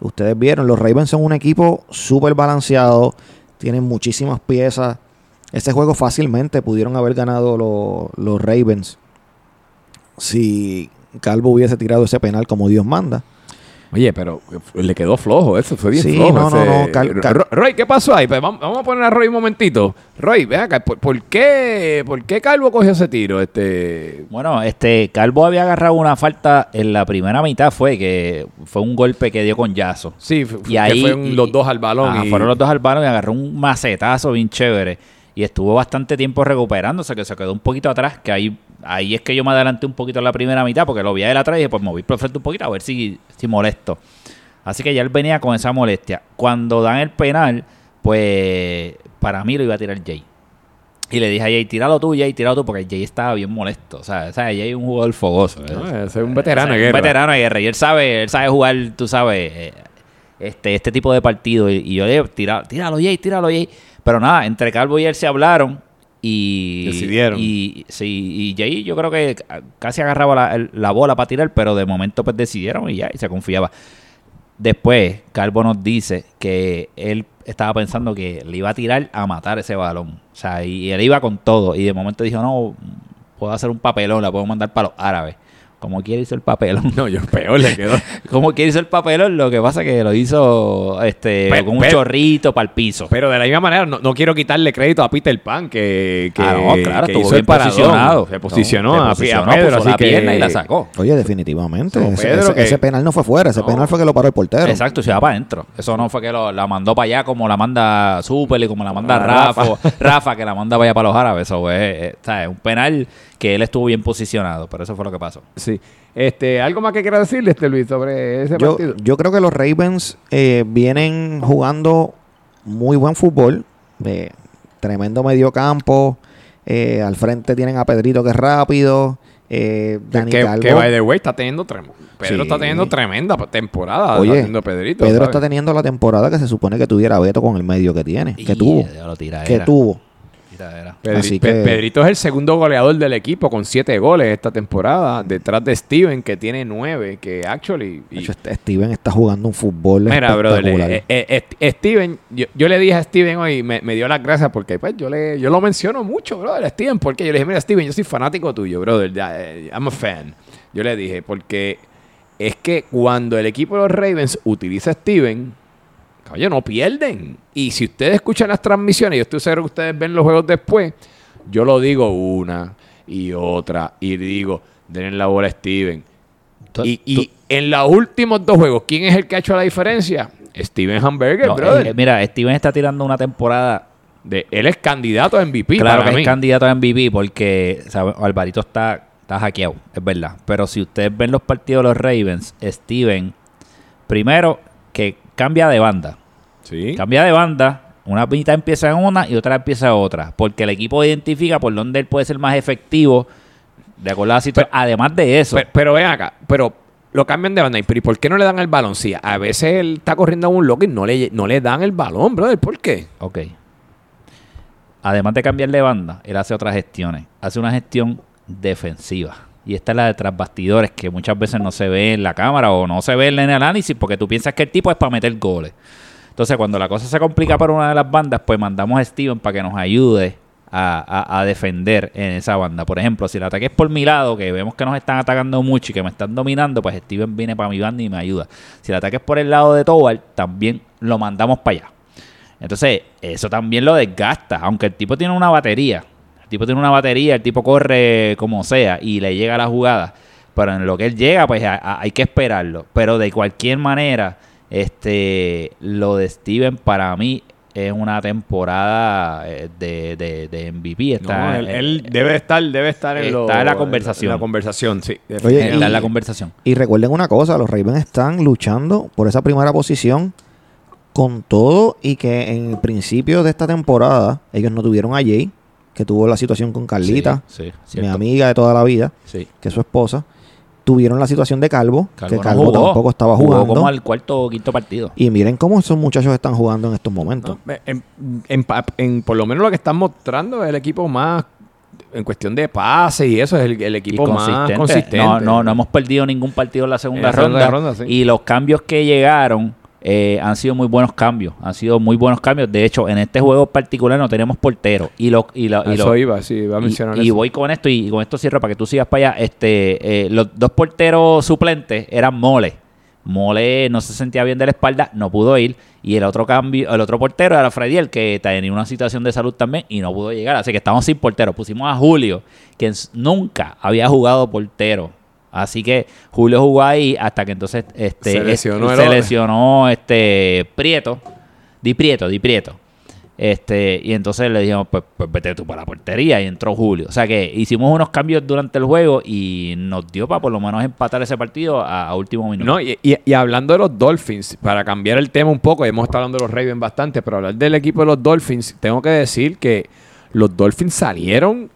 Ustedes vieron, los Ravens son un equipo súper balanceado, tienen muchísimas piezas. Ese juego fácilmente pudieron haber ganado los, los Ravens si Calvo hubiese tirado ese penal como Dios manda. Oye, pero le quedó flojo eso, fue bien Sí, flojo. no, no, ese- no, cal- cal- Ro- Roy, ¿qué pasó ahí? Pues vamos, a poner a Roy un momentito. Roy, ve acá, ¿por, por qué, ¿por qué Calvo cogió ese tiro? Este, Bueno, este Calvo había agarrado una falta en la primera mitad, fue que fue un golpe que dio con Yazo. sí, Y que ahí fueron y- los dos al balón. Ajá, y- Fueron los dos al balón y agarró un macetazo bien chévere. Y estuvo bastante tiempo recuperándose, que se quedó un poquito atrás, que ahí, ahí es que yo me adelanté un poquito en la primera mitad, porque lo vi a él atrás y dije, pues moví por el frente un poquito a ver si, si molesto. Así que ya él venía con esa molestia. Cuando dan el penal, pues para mí lo iba a tirar Jay. Y le dije a Jay, tíralo tú, Jay, tíralo tú, porque Jay estaba bien molesto. O sea, Jay es un jugador fogoso. ¿eh? No, ese es un veterano de un veterano de guerra. Y él sabe, él sabe jugar, tú sabes, eh, este, este tipo de partido. Y, y yo le digo, tíralo, tíralo, Jay, tíralo, Jay. Pero nada, entre Calvo y él se hablaron y... Decidieron. Y, sí, y Jay yo creo que casi agarraba la, la bola para tirar, pero de momento pues decidieron y ya, y se confiaba. Después, Calvo nos dice que él estaba pensando que le iba a tirar a matar ese balón. O sea, y él iba con todo. Y de momento dijo, no, puedo hacer un papelón, la puedo mandar para los árabes. Como quiere hizo el papelón. No, yo peor le quedó. Como quiere hizo el papelón, lo que pasa es que lo hizo este, con un chorrito para el piso. Pero de la misma manera, no, no quiero quitarle crédito a Peter Pan, que, que, Ah, no, claro, que estuvo hizo bien el posicionado. Se posicionó, No, a, se posicionó, a Pedro, puso así la que... pierna y la sacó. Oye, definitivamente. So, ese, Pedro ese- que- ese penal no fue fuera, ese No. penal fue que lo paró el portero. Exacto, se va para adentro. Eso no fue que lo- la mandó para allá como la manda Super y como la manda Ah, Rafa, Rafa. Que la manda para allá para los árabes. Eso es, es- ¿sabes? un penal que él estuvo bien posicionado, pero eso fue lo que pasó. Sí. Este, ¿Algo más que quiera decirle, este Luis, sobre ese Yo, partido? yo creo que los Ravens eh, vienen jugando muy buen fútbol, de tremendo mediocampo. Eh, al frente tienen a Pedrito que es rápido. Eh, Dani que, Calvo. que, by the way, está teniendo trem- Pedro Sí. está teniendo tremenda temporada Oye, Pedrito. Pedro ¿sabes? está teniendo la temporada que se supone que tuviera Beto con el medio que tiene, que Y, tuvo, ya lo tira que tuvo. Pedri- Así que- Pedrito es el segundo goleador del equipo con siete goles esta temporada, detrás de Steven, que tiene nueve, que actually... y- De hecho, este Steven está jugando un fútbol Mira, brother, espectacular. eh, eh, eh, Steven, yo, yo le dije a Steven hoy, me, me dio las gracias porque pues yo le yo lo menciono mucho, brother, Steven, porque yo le dije, mira, Steven, yo soy fanático tuyo, brother, I'm a fan. Yo le dije, porque es que cuando el equipo de los Ravens utiliza a Steven, caballo, no pierden. Y si ustedes escuchan las transmisiones, yo estoy seguro que ustedes ven los juegos después, yo lo digo una y otra, y digo, denle la bola a Steven. Tú- Y, y tú- en los últimos dos juegos, ¿quién es el que ha hecho la diferencia? Steven Hamburger, no, brother. eh, mira, Steven está tirando una temporada De- él es candidato a MVP claro para que mí. es candidato a MVP porque. Alvarito está, está hackeado, es verdad. Pero si ustedes ven los partidos de los Ravens, Steven, primero que cambia de banda. Sí. Cambia de banda, una mitad empieza en una y otra empieza en otra. Porque el equipo identifica por dónde él puede ser más efectivo de acuerdo a la situación. Además de eso, Pero, pero ven acá, pero lo cambian de banda. ¿Y pero ¿y por qué no le dan el balón? Sí, a veces él está corriendo a un loco y no le, no le dan el balón, brother. ¿Por qué? ok. Además de cambiar de banda, él hace otras gestiones. Hace una gestión defensiva. Y esta es la de tras bastidores que muchas veces no se ve en la cámara o no se ve en el análisis porque tú piensas que el tipo es para meter goles. Entonces, cuando la cosa se complica para una de las bandas, pues mandamos a Steven para que nos ayude a, defender en esa banda. Por ejemplo, si el ataque es por mi lado, que vemos que nos están atacando mucho y que me están dominando, pues Steven viene para mi banda y me ayuda. Si el ataque es por el lado de Tobal, también lo mandamos para allá. Entonces, eso también lo desgasta, aunque el tipo tiene una batería. El tipo tiene una batería, el tipo corre como sea y le llega la jugada. Pero en lo que él llega, pues hay que esperarlo. Pero de cualquier manera, este lo de Steven para mí es una temporada eh, de, de, de MVP. Está, No, él, eh, él debe estar, debe estar en, está lo- en la conversación. En la conversación, sí. Oye, está en la y- conversación. Y recuerden una cosa, los Ravens están luchando por esa primera posición con todo y que en el principio de esta temporada ellos no tuvieron a Jay, que tuvo la situación con Carlita, Sí, sí, mi amiga de toda la vida, Sí. que es su esposa. Tuvieron la situación de Calvo, Calvo que no Calvo jugó. tampoco estaba Jugó jugando. como al cuarto o quinto partido. Y miren cómo esos muchachos están jugando en estos momentos. No, en, en pa- en- por lo menos lo que están mostrando es el equipo más en cuestión de pases y eso es el, equipo más consistente. No, no, no hemos perdido ningún partido en la segunda En la segunda ronda. ronda, sí. Y los cambios que llegaron eh, han sido muy buenos cambios. Han sido muy buenos cambios. De hecho, en este juego particular no tenemos portero. Y lo, y lo- y Eso lo- iba, sí, iba a y- mencionar y, eso. voy con esto y, y con esto cierro para que tú sigas para allá. Este, eh, los dos porteros suplentes eran Mole. Mole no se sentía bien de la espalda, no pudo ir. Y el otro cambio, el otro portero era Freddy, el que tenía una situación de salud también y no pudo llegar. Así que estamos sin portero. Pusimos a Julio, quien nunca había jugado portero. Así que Julio jugó ahí hasta que entonces este, Se lesionó este, se lesionó este Prieto. Di Prieto, Di Prieto. Este, y entonces le dijimos, pues, pues vete tú para la portería y entró Julio. O sea que hicimos unos cambios durante el juego y nos dio para por lo menos empatar ese partido a, a último minuto. No, y, y- y hablando de los Dolphins, para cambiar el tema un poco, hemos estado hablando de los Ravens bastante, pero hablar del equipo de los Dolphins, tengo que decir que los Dolphins salieron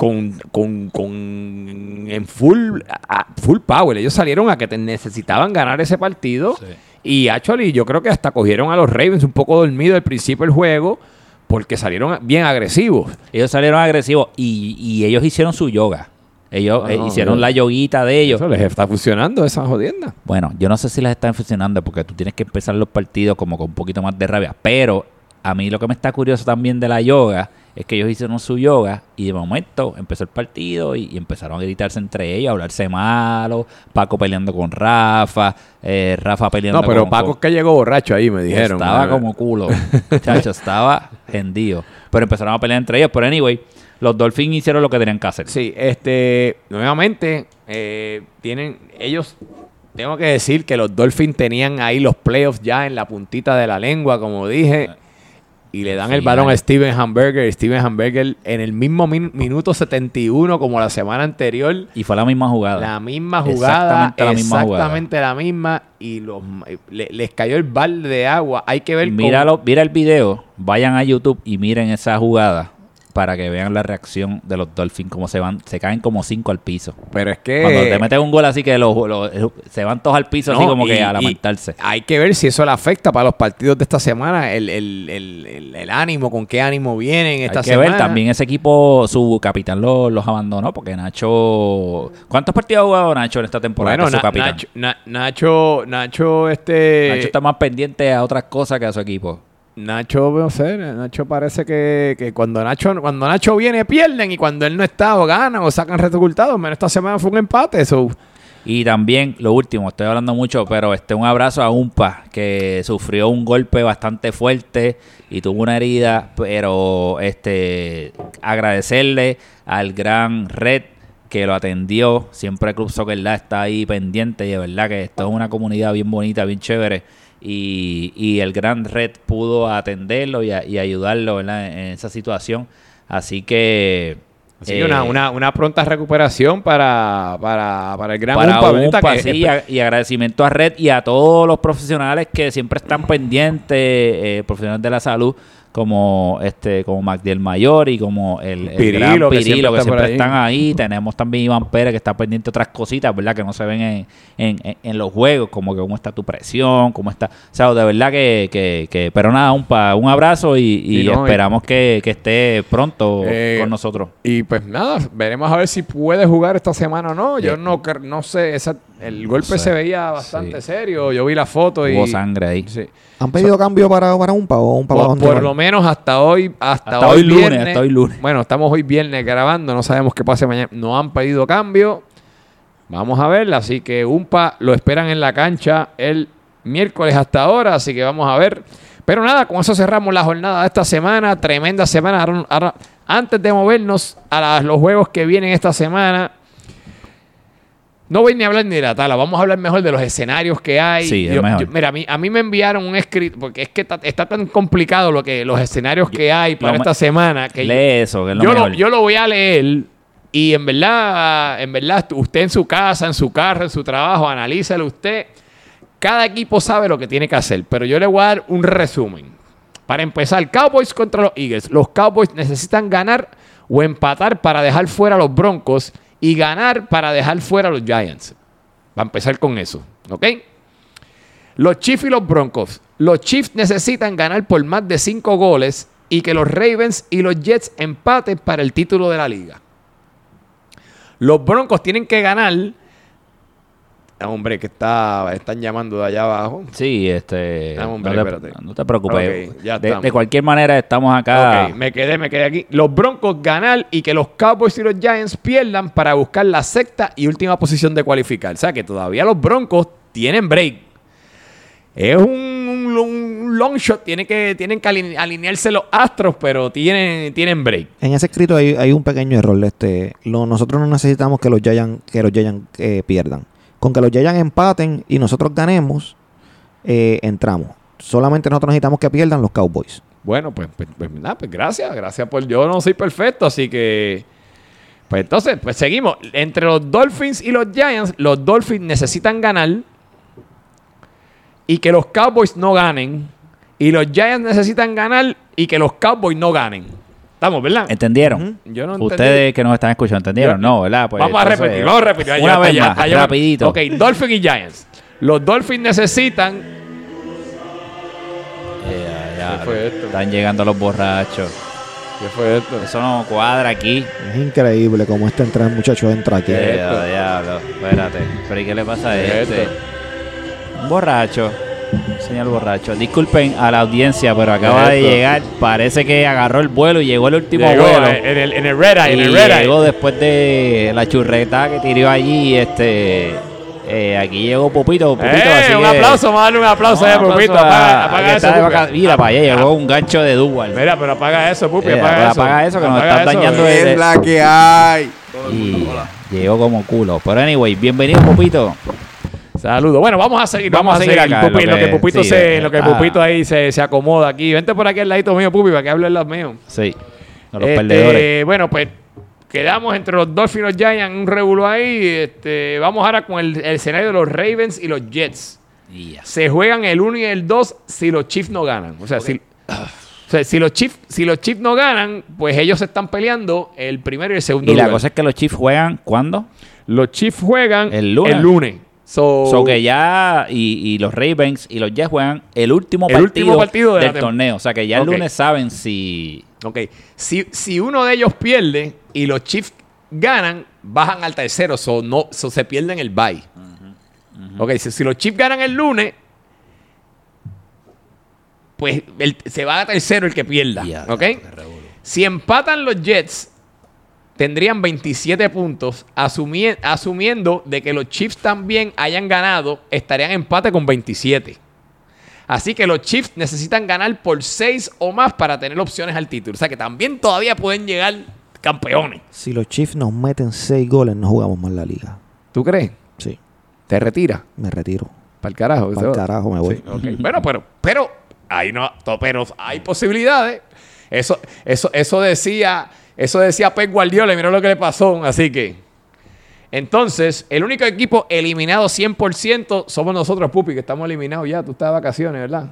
con, con, con en full, a- full power. Ellos salieron a que te- necesitaban ganar ese partido. Sí. Y actually, yo creo que hasta cogieron a los Ravens un poco dormido al principio del juego, porque salieron bien agresivos. Ellos salieron agresivos y, y ellos hicieron su yoga. Ellos Ah, eh, no, hicieron la yoguita de ellos. Eso les está funcionando esa jodienda. Bueno, yo no sé si las están funcionando porque tú tienes que empezar los partidos como con un poquito más de rabia. Pero a mí lo que me está curioso también de la yoga es que ellos hicieron su yoga y de momento empezó el partido y, y empezaron a gritarse entre ellos, a hablarse malo. Paco peleando con Rafa, eh, Rafa peleando No, pero con, Paco con- es que llegó borracho ahí, me dijeron. estaba como culo. Chacho, estaba hendido. Pero empezaron a pelear entre ellos. Pero anyway, los Dolphins hicieron lo que tenían que hacer. Sí, este, nuevamente, eh, tienen, ellos, tengo que decir que los Dolphins tenían ahí los playoffs ya en la puntita de la lengua, como dije, y le dan Sí, el balón vale. a Steven Hamburger, Steven Hamburger en el mismo min- minuto 71 como la semana anterior, Y fue la misma jugada. la misma jugada, Exactamente la misma jugada. exactamente la misma, y los, le- les cayó el balde de agua, hay que ver cómo- Míralo, mira el video, vayan a YouTube y miren esa jugada para que vean la reacción de los Dolphins, cómo se van, se caen como cinco al piso. pero es que... Cuando te metes un gol así que los, los- se van todos al piso así como y- que a lamentarse. Hay que ver si eso le afecta para los partidos de esta semana, el, el- el- el- el ánimo, con qué ánimo vienen esta Hay que semana. ver, también ese equipo, su capitán lo- los abandonó porque Nacho... ¿Cuántos partidos ha jugado Nacho en esta temporada? Bueno, que es su capitán? Nacho, Na- Nacho, Nacho, este... Nacho está más pendiente a otras cosas que a su equipo. Nacho, no sé, Nacho parece que, que cuando Nacho cuando Nacho viene pierden y cuando él no está o ganan o sacan resultados. Menos esta semana fue un empate. eso Y también, lo último, estoy hablando mucho, pero este un abrazo a Umpa, que sufrió un golpe bastante fuerte y tuvo una herida, pero este agradecerle al gran Red que lo atendió. Siempre Club Soccer está ahí pendiente y de verdad que esto es una comunidad bien bonita, bien chévere. Y, y el gran Red pudo atenderlo y, a- y ayudarlo ¿verdad? en esa situación. Así que... Así eh, que una, una, una pronta recuperación para, para, para el gran para Benita, Umpa, que- sí, y agradecimiento a Red y a todos los profesionales que siempre están pendientes, eh, profesionales de la salud, como este como Magdiel Mayor y como el, el Pirilo, gran que siempre que están ahí. Tenemos también Iván Pérez, que está pendiente de otras cositas, ¿verdad? Que no se ven en, en, los juegos, como que cómo está tu presión, cómo está... O sea, de verdad que... que, que- pero nada, un, pa- un abrazo y, y Sí, no, y- esperamos que, que esté pronto Eh, con nosotros. Y pues nada, veremos a ver si puede jugar esta semana o no. Yo Eh, no no sé, esa- el golpe sé, se veía bastante sí. serio. Yo vi la foto y Hubo sangre ahí. Sí. ¿Han pedido cambio para, para un o un Por, para por lo menos hasta hoy, hasta, Hasta hoy, hoy lunes, viernes. hasta hoy lunes. Bueno, estamos hoy viernes grabando, no sabemos qué pase mañana. No han pedido cambio. Vamos a ver, así que UMPA lo esperan en la cancha el miércoles hasta ahora, así que vamos a ver. Pero nada, con eso cerramos la jornada de esta semana, tremenda semana. Ahora- ahora, antes de movernos a las- los juegos que vienen esta semana, no voy ni a hablar ni de la tabla, vamos a hablar mejor de los escenarios que hay. Sí, es Yo- mejor. yo- mira, a mí, a mí me enviaron un escrito, porque es que está, está tan complicado lo que los escenarios que hay para lo esta semana que Lee eso, que es lo yo, lo, mejor. yo lo voy a leer y en verdad, en verdad, usted en su casa, en su carro, en su trabajo, analícelo usted. Cada equipo sabe lo que tiene que hacer, pero yo le voy a dar un resumen. Para empezar, Cowboys contra los Eagles. Los Cowboys necesitan ganar o empatar para dejar fuera a los Broncos y ganar para dejar fuera a los Giants. Va a empezar con eso, ¿ok? Los Chiefs y los Broncos. Los Chiefs necesitan ganar por más de 5 goles y que los Ravens y los Jets empaten para el título de la liga. Los Broncos tienen que ganar. Ah, Hombre, que está, están llamando de allá abajo. Sí, este. Ah, hombre, no, te, espérate. no te preocupes. Ya de, cualquier manera, estamos acá. Ok, me quedé, me quedé aquí. Los Broncos ganar y que los Cowboys y los Giants pierdan para buscar la sexta y última posición de cualificar. O sea que todavía los Broncos tienen break. Es un, un- un long shot, tiene que, tienen que aline- alinearse los astros, pero tienen, tienen break. En ese escrito hay, hay un pequeño error. Este, lo- nosotros no necesitamos que los Giants, que los Giants eh, pierdan. Con que los Giants empaten y nosotros ganemos, eh, entramos. Solamente nosotros necesitamos que pierdan los Cowboys. Bueno, pues, pues, pues, nada, pues gracias, gracias por yo no soy perfecto, así que pues entonces, pues seguimos. Entre los Dolphins y los Giants, los Dolphins necesitan ganar y que los Cowboys no ganen y los Giants necesitan ganar y que los Cowboys no ganen. Estamos, ¿verdad? ¿Entendieron? Yo no entendí. Ustedes que nos están escuchando, ¿entendieron? Yo- no, ¿verdad? Pues, vamos a repetir, vamos a repetir. Una vez allá- más, allá- rapidito. Ok, Dolphins y Giants. Los Dolphins necesitan ¿Qué fue esto? Están llegando los borrachos. ¿Qué fue esto? Eso no cuadra aquí. Es increíble cómo este entra, muchacho entra aquí. ¿Qué? Diablo, diablo. Espérate. ¿Pero y qué le pasa a ¿Qué es este? esto? Un borracho. Señor borracho. Disculpen a la audiencia, pero acaba ¿Qué de llegar. Parece que agarró el vuelo y llegó el último Llegó vuelo. en el, en el Red Eye, en y el Red Eye. llegó después de la churreta que tiró allí. Este, eh, aquí llegó Pupito. Pupito ¡Eh! así un que- aplauso, vamos a darle un aplauso un aplauso Pupito. a- Apaga, a apaga eso. Pupi. Mira, para allá llegó un gancho de Dual. Mira, pero apaga eso, Pupi, Eh, apaga eso. apaga eso, que nos Apaga eso. dañando ¿Qué de- es la que hay? Todo el Y mundo, hola. llegó como culo. Pero anyway, bienvenido Pupito. Saludos. Bueno, vamos a seguir. Vamos Vamos, a a seguir acá, Pupi, lo en lo que Pupito, sí, se, en lo que ah. Pupito ahí se, se acomoda aquí. Vente por aquí al ladito mío, Pupi, para que hable los míos. Sí. Con los Este, perdedores. Bueno, pues quedamos entre los Dolphins y los Giants, un revuelo ahí. Este, vamos ahora con el, el escenario de los Ravens y los Jets. Y ya. Se juegan el 1 y el 2 si los Chiefs no ganan. O sea, si, o sea, si los Chiefs si los Chiefs no ganan, pues ellos se están peleando el primero y el segundo Y la cosa es que los Chiefs juegan ¿cuándo? Los Chiefs juegan El lunes. El lunes. So, So que ya, y, y los Ravens y los Jets juegan el último El partido, último partido de la del torneo. O sea que ya el lunes saben si. Ok. Si, si uno de ellos pierde y los Chiefs ganan, bajan al tercero. So, no, so se pierden el bye. Ok, si, si los Chiefs ganan el lunes, pues el- se va a tercero el que pierda. Ya, ok. Si empatan los Jets, tendrían 27 puntos, asumi- asumiendo de que los Chiefs también hayan ganado, estarían en empate con 27. Así que los Chiefs necesitan ganar por 6 o más para tener opciones al título. O sea que también todavía pueden llegar campeones. Si los Chiefs nos meten seis goles, no jugamos más la liga. ¿Tú crees? Sí, Te retira. me retiro. Para el carajo. Para el carajo me voy. Sí. Bueno, pero, pero, hay no, pero hay posibilidades. Eso, eso, eso decía, eso decía Pep Guardiola y miró lo que le pasó. Así que, entonces, el único equipo eliminado 100% somos nosotros, Pupi, que estamos eliminados ya. Tú estás de vacaciones, ¿verdad?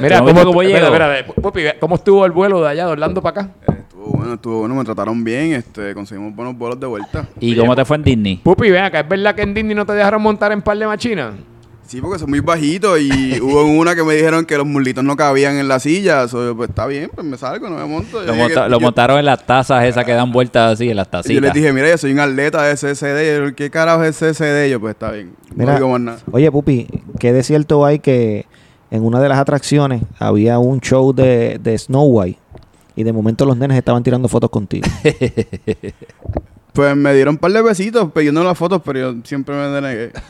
Mira, ¿Cómo- ¿cómo, cómo espera, Pupi, ¿cómo estuvo el vuelo de allá de Orlando para acá? Eh, Estuvo bueno, estuvo bueno, me trataron bien, este, conseguimos buenos vuelos de vuelta. ¿Y cómo te fue en Disney? Pupi, ven acá, ¿es verdad que en Disney no te dejaron montar en par de machinas? Sí, porque son muy bajitos y hubo una que me dijeron que los mulitos no cabían en la silla. So, pues está bien, pues me salgo, no me monto. Lo, dije monta- que- lo yo- montaron en las tazas esas que dan vueltas así, en las y tacitas. yo les dije, mira, yo soy un atleta de SSD. Y yo, ¿Qué carajo es SSD? Y yo, pues está bien. Mira, no digo más nada. Oye, Pupi, ¿qué de cierto hay que en una de las atracciones había un show de, de Snow White y de momento los nenes estaban tirando fotos contigo? Pues me dieron un par de besitos pidiendo las fotos, pero yo siempre me denegué.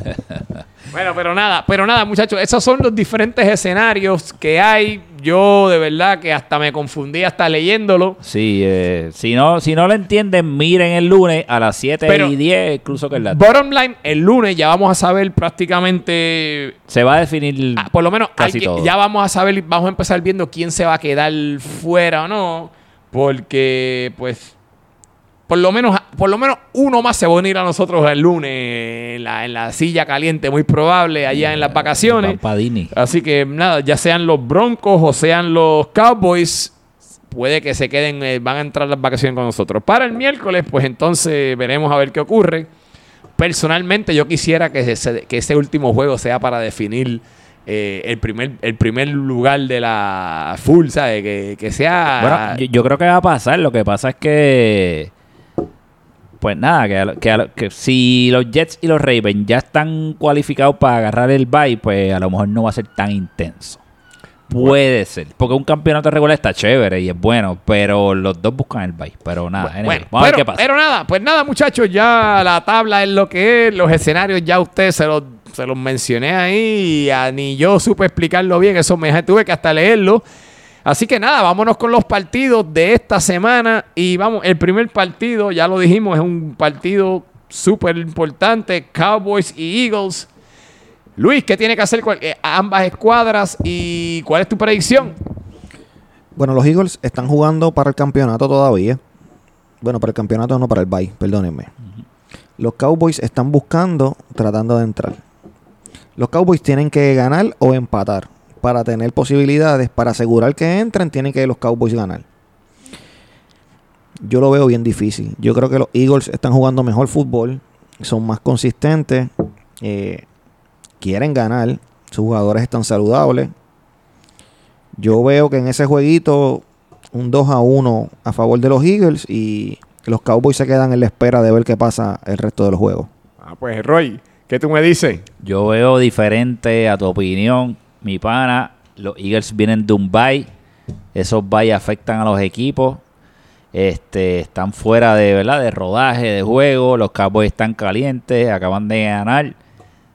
Bueno, pero nada, pero nada, muchachos, esos son los diferentes escenarios que hay. Yo de verdad que hasta me confundí hasta leyéndolo. Sí, eh, si, no, si no lo entienden, miren el lunes a las 7 Pero- y 10, incluso que el Bottom line, el lunes ya vamos a saber prácticamente, Se va a definir ah, por lo menos casi alguien- todo. ya vamos a saber, vamos a empezar viendo quién se va a quedar fuera o no, porque pues por lo menos, por lo menos uno más se va a unir a nosotros el lunes en la, en la silla caliente, muy probable, allá en las vacaciones. Van pa' Disney. Así que nada, ya sean los Broncos o sean los Cowboys, puede que se queden, eh, van a entrar las vacaciones con nosotros. Para el miércoles, pues entonces veremos a ver qué ocurre. Personalmente, yo quisiera que ese, que ese último juego sea para definir eh, el, primer, el primer lugar de la full, ¿sabes? Que, que sea. Bueno, yo, yo creo que va a pasar. Lo que pasa es que. Pues nada, que, que, que si los Jets y los Ravens ya están cualificados para agarrar el bye, pues a lo mejor no va a ser tan intenso. Puede ser. Porque un campeonato regular está chévere y es bueno, pero los dos buscan el bye. Pero nada, Bueno, vamos a ver qué pasa. pero nada, pues nada, muchachos, ya la tabla es lo que es, los escenarios ya ustedes se los, se los mencioné ahí, y a- ni yo supe explicarlo bien, eso me tuve que hasta leerlo. Así que nada, vámonos con los partidos de esta semana y vamos, el primer partido, ya lo dijimos, es un partido súper importante, Cowboys y Eagles. Luis, ¿qué tiene que hacer eh, ambas escuadras y cuál es tu predicción? Bueno, los Eagles están jugando para el campeonato todavía. Bueno, para el campeonato no para el bye, perdónenme. Los Cowboys están buscando, tratando de entrar. Los Cowboys tienen que ganar o empatar para tener posibilidades. Para asegurar que entren, tienen que los Cowboys ganar. Yo lo veo bien difícil. Yo creo que los Eagles están jugando mejor fútbol, son más consistentes, eh, quieren ganar, sus jugadores están saludables. Yo veo que en ese jueguito un 2 a 1 a favor de los Eagles y los Cowboys se quedan en la espera de ver qué pasa el resto de los juegos. Ah, pues Roy, ¿qué tú me dices? Yo veo diferente a tu opinión, mi pana. Los Eagles vienen de un bye. Esos bye afectan a los equipos. Este, están fuera de, ¿verdad? de rodaje, de juego. Los Cowboys están calientes, acaban de ganar.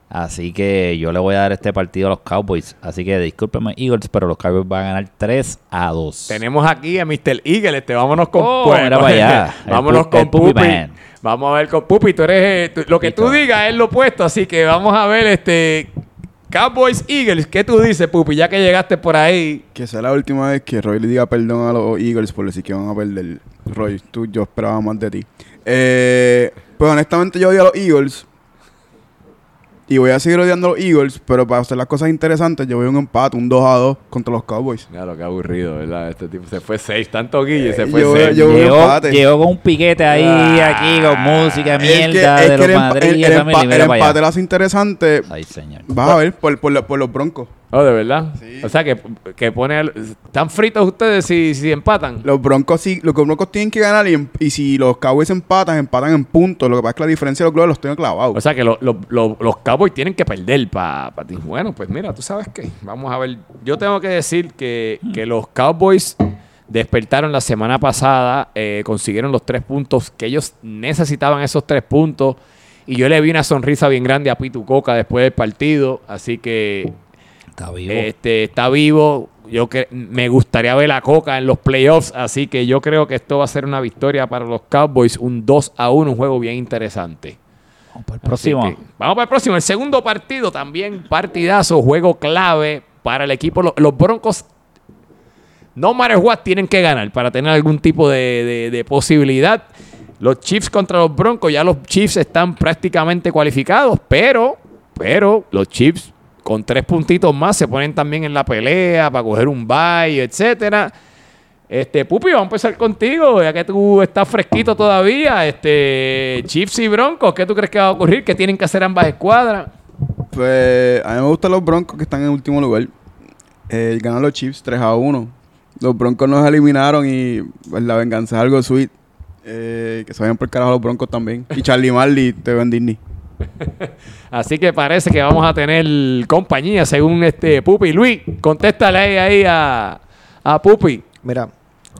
Así que yo le voy a dar este partido a los Cowboys. Así que discúlpeme, Eagles, pero los Cowboys van a ganar 3 a 2. Tenemos aquí a Mr. Eagle, este, vámonos con Oh, pues, mira para allá. El vámonos con Pupi. Vamos a ver con Pupi, tú eres eh, tú- lo que tú digas es lo opuesto, así que vamos a ver este Cowboys Eagles, ¿qué tú dices, Pupi? Ya que llegaste por ahí. Que sea la última vez que Roy le diga perdón a los Eagles por decir que van a perder. Roy, tú, yo esperaba más de ti. Eh, pues honestamente yo odio a los Eagles. Y voy a seguir odiando a los Eagles, pero para hacer las cosas interesantes, yo voy a un empate, un 2 a 2 contra los Cowboys. Claro, qué aburrido, ¿verdad? Este tipo se fue 6, tanto Guille, se fue yo- 6. yo- Llegó, empate. llegó con un piquete ahí, Ah. aquí, con música, Es que- mierda es de que los el, Madrid el- el empate allá. lo hace interesante. Ay, señor. Vas a ver por, por los broncos. Oh, ¿de verdad? O sea, que, que pone... al- ¿Están fritos ustedes si, si empatan? Los broncos sí, los broncos tienen que ganar y, y si los Cowboys empatan, empatan en puntos. Lo que pasa es que la diferencia de los globos los tengo clavados. O sea, que lo- lo- lo- los Cowboys tienen que perder para ti. Bueno, pues mira, tú sabes qué. Vamos a ver. Yo tengo que decir que, que los Cowboys despertaron la semana pasada, eh, consiguieron los tres puntos, que ellos necesitaban esos tres puntos. Y yo le vi una sonrisa bien grande a Pitu Coca después del partido. Así que Está vivo. este, está vivo. Yo que me gustaría ver a Coca en los playoffs, así que yo creo que esto va a ser una victoria para los Cowboys, un 2 a 1, un juego bien interesante. Vamos para el próximo. que vamos para el próximo. El segundo partido también partidazo, juego clave para el equipo. Los, los Broncos, no matter what, tienen que ganar para tener algún tipo de, de- de posibilidad. Los Chiefs contra los Broncos, ya los Chiefs están prácticamente cualificados, pero, pero los Chiefs con tres puntitos más se ponen también en la pelea para coger un bye, etcétera. Este, Pupi, vamos a empezar contigo, ya que tú estás fresquito todavía. Este, Chiefs y Broncos, ¿qué tú crees que va a ocurrir? ¿Qué tienen que hacer ambas escuadras? Pues a mí me gustan los Broncos que están en último lugar. Eh, ganan los Chiefs 3 a 1. Los Broncos nos eliminaron y pues, la venganza es algo sweet. Eh, que se vayan por carajo los Broncos también. Y Charlie Marley te ven Disney. Así que parece que vamos a tener compañía según este Pupi. Luis, contéstale ahí, a, a Pupi. Mira,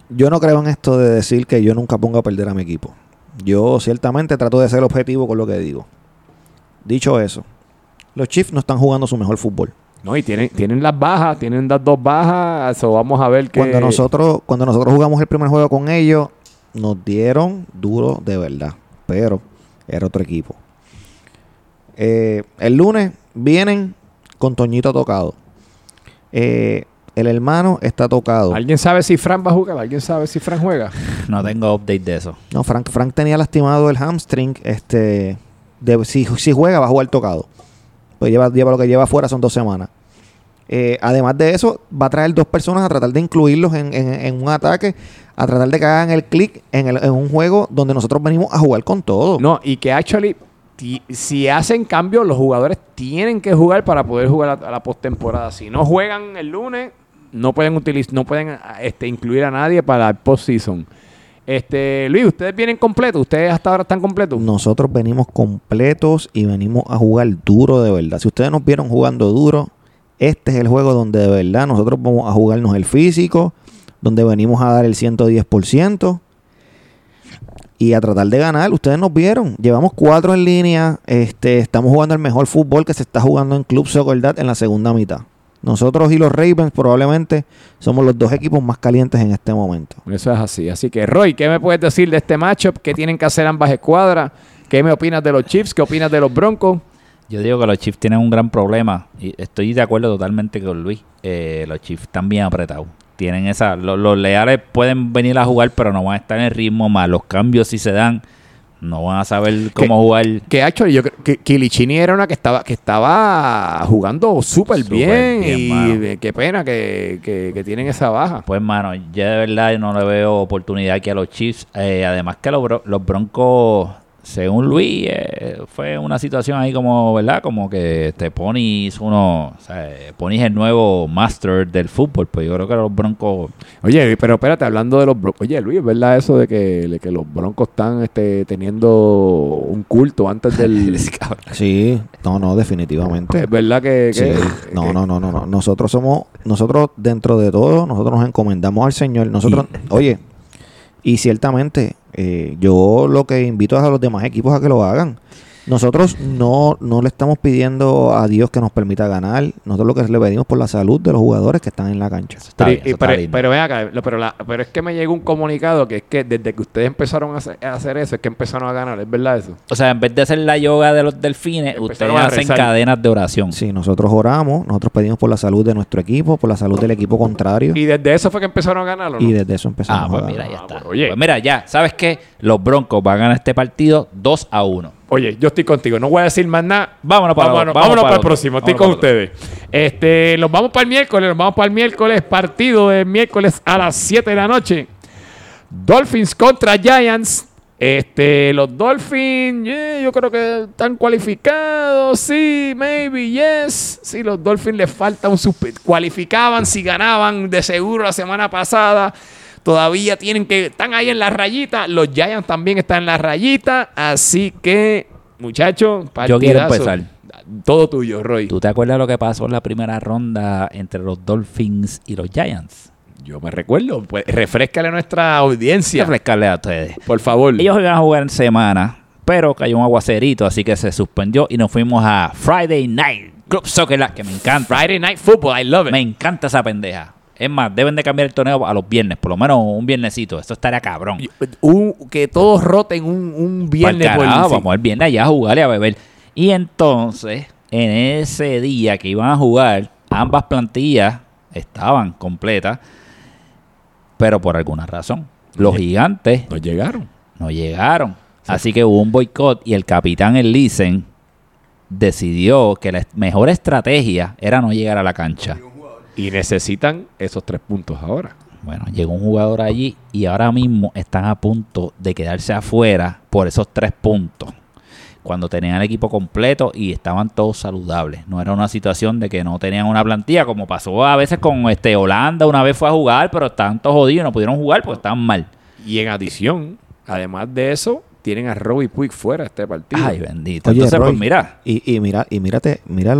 yo no creo en esto de decir que yo nunca pongo a perder a mi equipo. Yo ciertamente trato de ser objetivo con lo que digo. Dicho eso, los Chiefs no están jugando su mejor fútbol. No, y tienen, tienen las bajas, tienen las dos bajas. Eso vamos a ver que. Cuando nosotros, cuando nosotros jugamos el primer juego con ellos, nos dieron duro de verdad. Pero era otro equipo. Eh, el lunes vienen con Toñito tocado. Eh, el hermano está tocado. ¿Alguien sabe si Fran va a jugar? ¿Alguien sabe si Fran juega? No tengo update de eso. No, Frank, Frank tenía lastimado el hamstring. Este, de- si, si juega, va a jugar tocado. Pues lleva, lleva lo que lleva afuera son dos semanas. Eh, además de eso, va a traer dos personas a tratar de incluirlos en, en- en un ataque, a tratar de que hagan el clic en, el- en un juego donde nosotros venimos a jugar con todo. No, y que actually, si hacen cambio, los jugadores tienen que jugar para poder jugar a, a la postemporada. Si no juegan el lunes, no pueden utilizar, no pueden este, incluir a nadie para el postseason. Este, Luis, ustedes vienen completos, ustedes hasta ahora están completos. Nosotros venimos completos y venimos a jugar duro de verdad. Si ustedes nos vieron jugando duro, este es el juego donde de verdad nosotros vamos a jugarnos el físico, donde venimos a dar el 110% y a tratar de ganar. Ustedes nos vieron, llevamos cuatro en línea, este, estamos jugando el mejor fútbol que se está jugando en Club Soccer Dad en la segunda mitad. Nosotros y los Ravens probablemente somos los dos equipos más calientes en este momento. Eso es así. Así que, Roy, ¿qué me puedes decir de este matchup? ¿Qué tienen que hacer ambas escuadras? ¿Qué me opinas de los Chiefs? ¿Qué opinas de los Broncos? Yo digo que los Chiefs tienen un gran problema y estoy de acuerdo totalmente con Luis. Eh, los Chiefs están bien apretados. Tienen esa, lo- los, leales pueden venir a jugar, pero no van a estar en el ritmo más. Los cambios si se dan, no van a saber cómo jugar. Que actually, yo creo que Kilichini era una que estaba, que estaba jugando súper bien, bien, y mano. qué pena que, que- que tienen esa baja. Pues, mano, ya de verdad no le veo oportunidad aquí a los Chiefs. Eh, además que los, los Broncos según Luis, eh, fue una situación ahí como, ¿verdad? Como que este Pony es uno, o sea, Pony es el nuevo master del fútbol, pues yo creo que los Broncos Oye, pero espérate, hablando de los Broncos. Oye, Luis, ¿es verdad eso de que, de que los Broncos están este, teniendo un culto antes del. Sí, no, no, definitivamente. es verdad que. que- Sí. No, no, no, no, no. Nosotros somos, nosotros dentro de todo, nosotros nos encomendamos al Señor. Nosotros, oye, y ciertamente, eh, yo lo que invito a los demás equipos a que lo hagan. Nosotros no, no le estamos pidiendo a Dios que nos permita ganar. Nosotros lo que le pedimos por la salud de los jugadores que están en la cancha. Está Pero, bien, y- eso está pero, ven acá, pero, la- pero es que me llegó un comunicado que es que desde que ustedes empezaron a hacer, a hacer eso, es que empezaron a ganar, ¿es verdad eso? O sea, en vez de hacer la yoga de los delfines, Empezaron ustedes hacen cadenas de oración. Sí, nosotros oramos, nosotros pedimos por la salud de nuestro equipo, por la salud del equipo contrario. ¿Y desde eso fue que empezaron a ganar o no? Y desde eso empezamos Ah, pues a mira, ganar. ya Ah, está. pues, oye. Pues mira, ya, ¿sabes qué? Los Broncos van a ganar este partido 2 a 1. Oye, yo estoy contigo, no voy a decir más nada. Vámonos para vámonos, vamos vámonos para para el próximo, estoy Vámonos con ustedes. Este, los vamos para el miércoles, nos vamos para el miércoles, partido de miércoles a las 7 de la noche. Dolphins contra Giants. Este, los Dolphins, yeah, yo creo que están cualificados, sí, maybe, yes. Sí, los Dolphins les falta un suspe- cualificaban si ganaban de seguro la semana pasada. Todavía tienen que están ahí en la rayita. Los Giants también están en la rayita, así que muchachos, Yo quiero empezar. Todo tuyo, Roy. ¿Tú te acuerdas lo que pasó en la primera ronda entre los Dolphins y los Giants? Yo me recuerdo, pues refrescale a nuestra audiencia, Refrescarle a ustedes. por favor. Ellos iban a jugar en semana, pero cayó un aguacerito, así que se suspendió y nos fuimos a Friday Night Club Soccer, que me encanta. Friday Night Football, I love it. Me encanta esa pendeja. Es más, deben de cambiar el torneo a los viernes, por lo menos un viernesito. Esto estaría cabrón. Un- que todos roten un, un viernes por vamos el viernes allá a jugar y a beber. Y entonces, en ese día que iban a jugar, ambas plantillas estaban completas, pero por alguna razón, los gigantes Nos llegaron. no llegaron. Así que hubo un boicot y el capitán el Licen decidió que la mejor estrategia era no llegar a la cancha. Y necesitan esos tres puntos ahora. Bueno, llegó un jugador allí y ahora mismo están a punto de quedarse afuera por esos tres puntos. Cuando tenían el equipo completo y estaban todos saludables. No era una situación de que no tenían una plantilla, como pasó a veces con este Holanda. Una vez fue a jugar, pero estaban todos jodidos y no pudieron jugar porque estaban mal. Y en adición, además de eso, tienen a Robbie Puig fuera de este partido. Ay, bendito. Oye, Entonces, Roy, pues mira, Y, y mira, y mírate, mira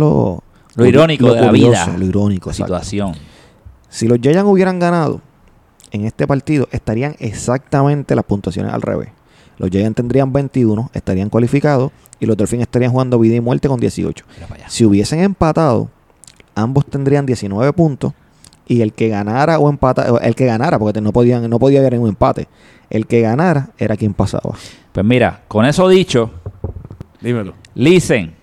lo, lo irónico de la vida. Lo irónico, la situación. Si los Giants hubieran ganado en este partido, estarían exactamente las puntuaciones al revés. Los Giants tendrían 21, estarían cualificados y los Dolphins estarían jugando vida y muerte con 18. Mira para allá. Si hubiesen empatado, ambos tendrían 19 puntos y el que ganara o empata, el que ganara, porque no podían, no podía haber un empate, el que ganara era quien pasaba. Pues mira, con eso dicho, Dímelo. Listen,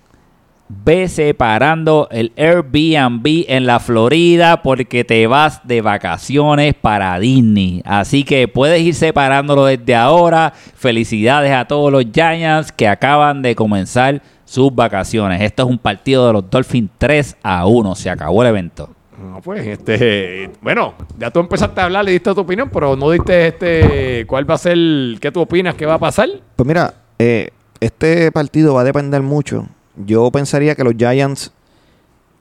ve separando el Airbnb en la Florida porque te vas de vacaciones para Disney. Así que puedes ir separándolo desde ahora. Felicidades a todos los Giants que acaban de comenzar sus vacaciones. Esto es un partido de los Dolphins 3 a 1. Se acabó el evento. No, pues, este, bueno, ya tú empezaste a hablar, le diste tu opinión, pero no diste este, cuál va a ser, qué tú opinas que va a pasar. Pues mira, eh, este partido va a depender mucho. Yo pensaría que los Giants,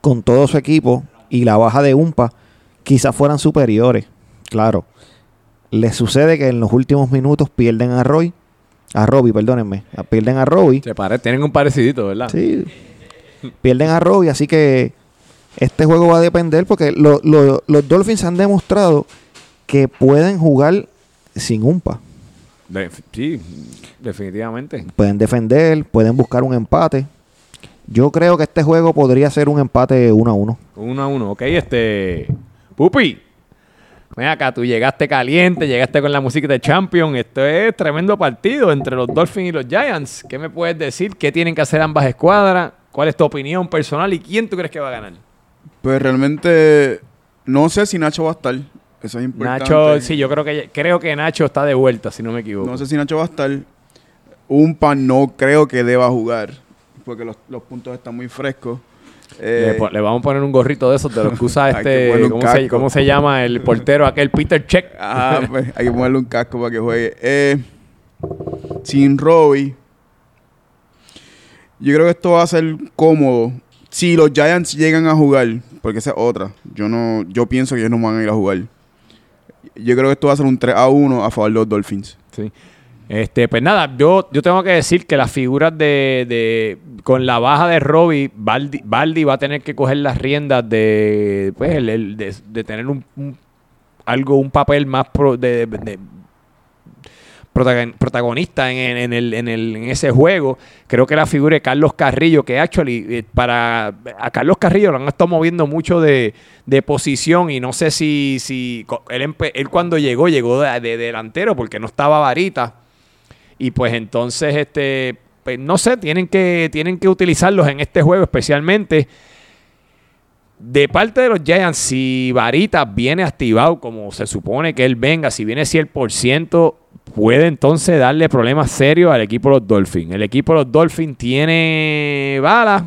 con todo su equipo y la baja de Umpa, quizás fueran superiores. Claro. Les sucede que en los últimos minutos pierden a Roy. A Robbie, perdónenme. Pierden a Robbie. Se pare, tienen un parecidito, ¿verdad? Sí. Pierden a Robbie, así que este juego va a depender porque lo- lo- los Dolphins han demostrado que pueden jugar sin Umpa. De- sí, definitivamente. pueden defender, pueden buscar un empate. Yo creo que este juego podría ser un empate 1 a 1. Uno a uno, ok, este, Pupi. Ven acá, tú llegaste caliente, llegaste con la música de Champion. Esto es tremendo partido entre los Dolphins y los Giants. ¿Qué me puedes decir? ¿Qué tienen que hacer ambas escuadras? ¿Cuál es tu opinión personal y quién tú crees que va a ganar? Pues realmente no sé si Nacho va a estar. Eso es importante. Nacho, sí, yo creo que creo que Nacho está de vuelta, si no me equivoco. No sé si Nacho va a estar. Un pan no creo que deba jugar. Porque los, los puntos están muy frescos. Eh, le, vamos a poner un gorrito de esos de los que usa que este. ponerle un ¿cómo se, casco. cómo se llama? El portero aquel, Peter Check. ah, pues, hay que ponerle un casco para que juegue. Eh, sin Robbie, Yo creo que esto va a ser cómodo. Si los Giants llegan a jugar, porque esa es otra. Yo no, yo pienso que ellos no van a ir a jugar. Yo creo que esto va a ser un 3 a 1 a favor de los Dolphins. Sí. Este, pues nada, yo, yo tengo que decir que las figuras de, de con la baja de Robbie, Baldi, Baldi va a tener que coger las riendas de, pues, el- de, tener un, algo, un papel más pro- de, de- de protagon- protagonista en, en- el, en, el- en ese juego. Creo que la figura de Carlos Carrillo, que actually eh, para a Carlos Carrillo lo han estado moviendo mucho de, de posición y no sé si, si él, él cuando llegó, llegó de delantero porque no estaba varita. Y pues entonces, este, pues, no sé, tienen que, tienen que utilizarlos en este juego especialmente. De parte de los Giants, si Varita viene activado como se supone que él venga, si viene 100%, puede entonces darle problemas serios al equipo de los Dolphins. El equipo de los Dolphins tiene balas,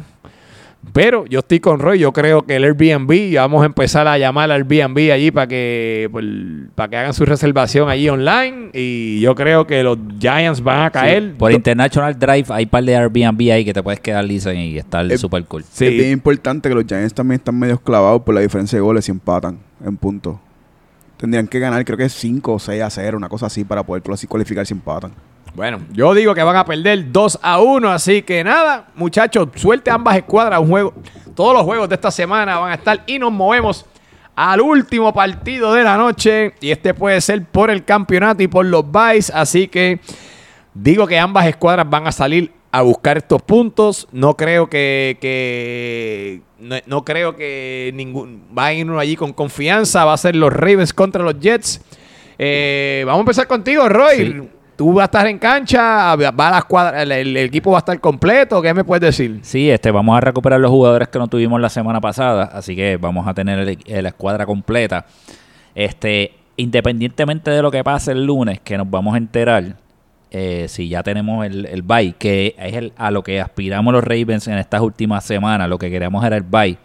pero yo estoy con Roy. Yo creo que el Airbnb, vamos a empezar a llamar al Airbnb allí para que, pues, para que hagan su reservación allí online. Y yo creo que los Giants van a caer. Por International Drive hay un par de Airbnb ahí que te puedes quedar liso y estar Eh, super cool. Sí. Es bien importante que los Giants también están medio clavados por la diferencia de goles y empatan en puntos. Tendrían que ganar, creo que 5 o 6 a 0, una cosa así, para poder clasi- cualificar si empatan. Bueno, yo digo que van a perder 2 a 1, así que nada, muchachos, suelte ambas escuadras un juego. Todos los juegos de esta semana van a estar y nos movemos al último partido de la noche y este puede ser por el campeonato y por los buys, así que digo que ambas escuadras van a salir a buscar estos puntos. No creo que, no, creo que ningún va a ir uno allí con confianza. Va a ser los Ravens contra los Jets. Eh, vamos a empezar contigo, Roy. Tú vas a estar en cancha, va a la escuadra, el, equipo va a estar completo. ¿Qué me puedes decir? Sí, este, vamos a recuperar los jugadores que no tuvimos la semana pasada, así que vamos a tener el- la escuadra completa. Este, independientemente de lo que pase el lunes, que nos vamos a enterar, eh, si ya tenemos el, el bye, que es el- a lo que aspiramos los Ravens en estas últimas semanas, lo que queríamos era el bye,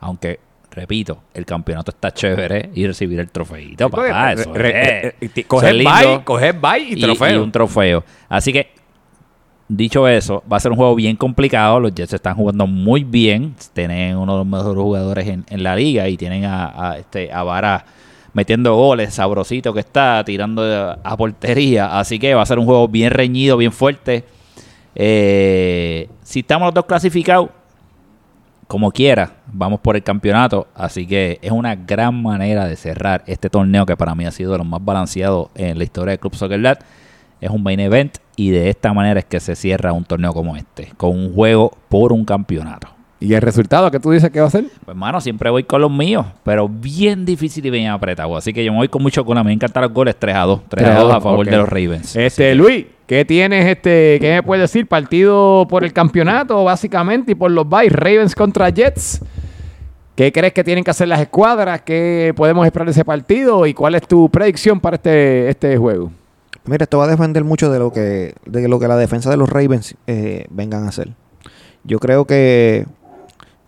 aunque, repito, el campeonato está chévere y recibir el trofeito, papá, eso Re- es- re- re- eso es coger bye, coger bye y trofeo. un trofeo. Así que, dicho eso, va a ser un juego bien complicado. Los Jets están jugando muy bien. Tienen uno de los mejores jugadores en, en la liga y tienen a, a, este, a Vara metiendo goles, sabrosito que está, tirando a, a portería. Así que va a ser un juego bien reñido, bien fuerte. Eh, si estamos los dos clasificados, como quiera, vamos por el campeonato. Así que es una gran manera de cerrar este torneo que para mí ha sido de más balanceados en la historia del Club Soccer Dad. Es un main event y de esta manera es que se cierra un torneo como este, con un juego por un campeonato. ¿Y el resultado que tú dices que va a ser? Pues hermano, siempre voy con los míos, pero bien difícil y bien apretado. Así que yo me voy con mucho con me encantan los goles 3 a 2. 3 a 2 a favor de los Ravens. Este, Luis, ¿qué tienes, este, qué me puedes decir? Partido por el campeonato, básicamente, y por los buys, Ravens contra Jets. ¿Qué crees que tienen que hacer las escuadras? ¿Qué podemos esperar de ese partido? ¿Y cuál es tu predicción para este, este juego? Mira, esto va a depender mucho de lo que, de lo que la defensa de los Ravens eh, vengan a hacer. Yo creo que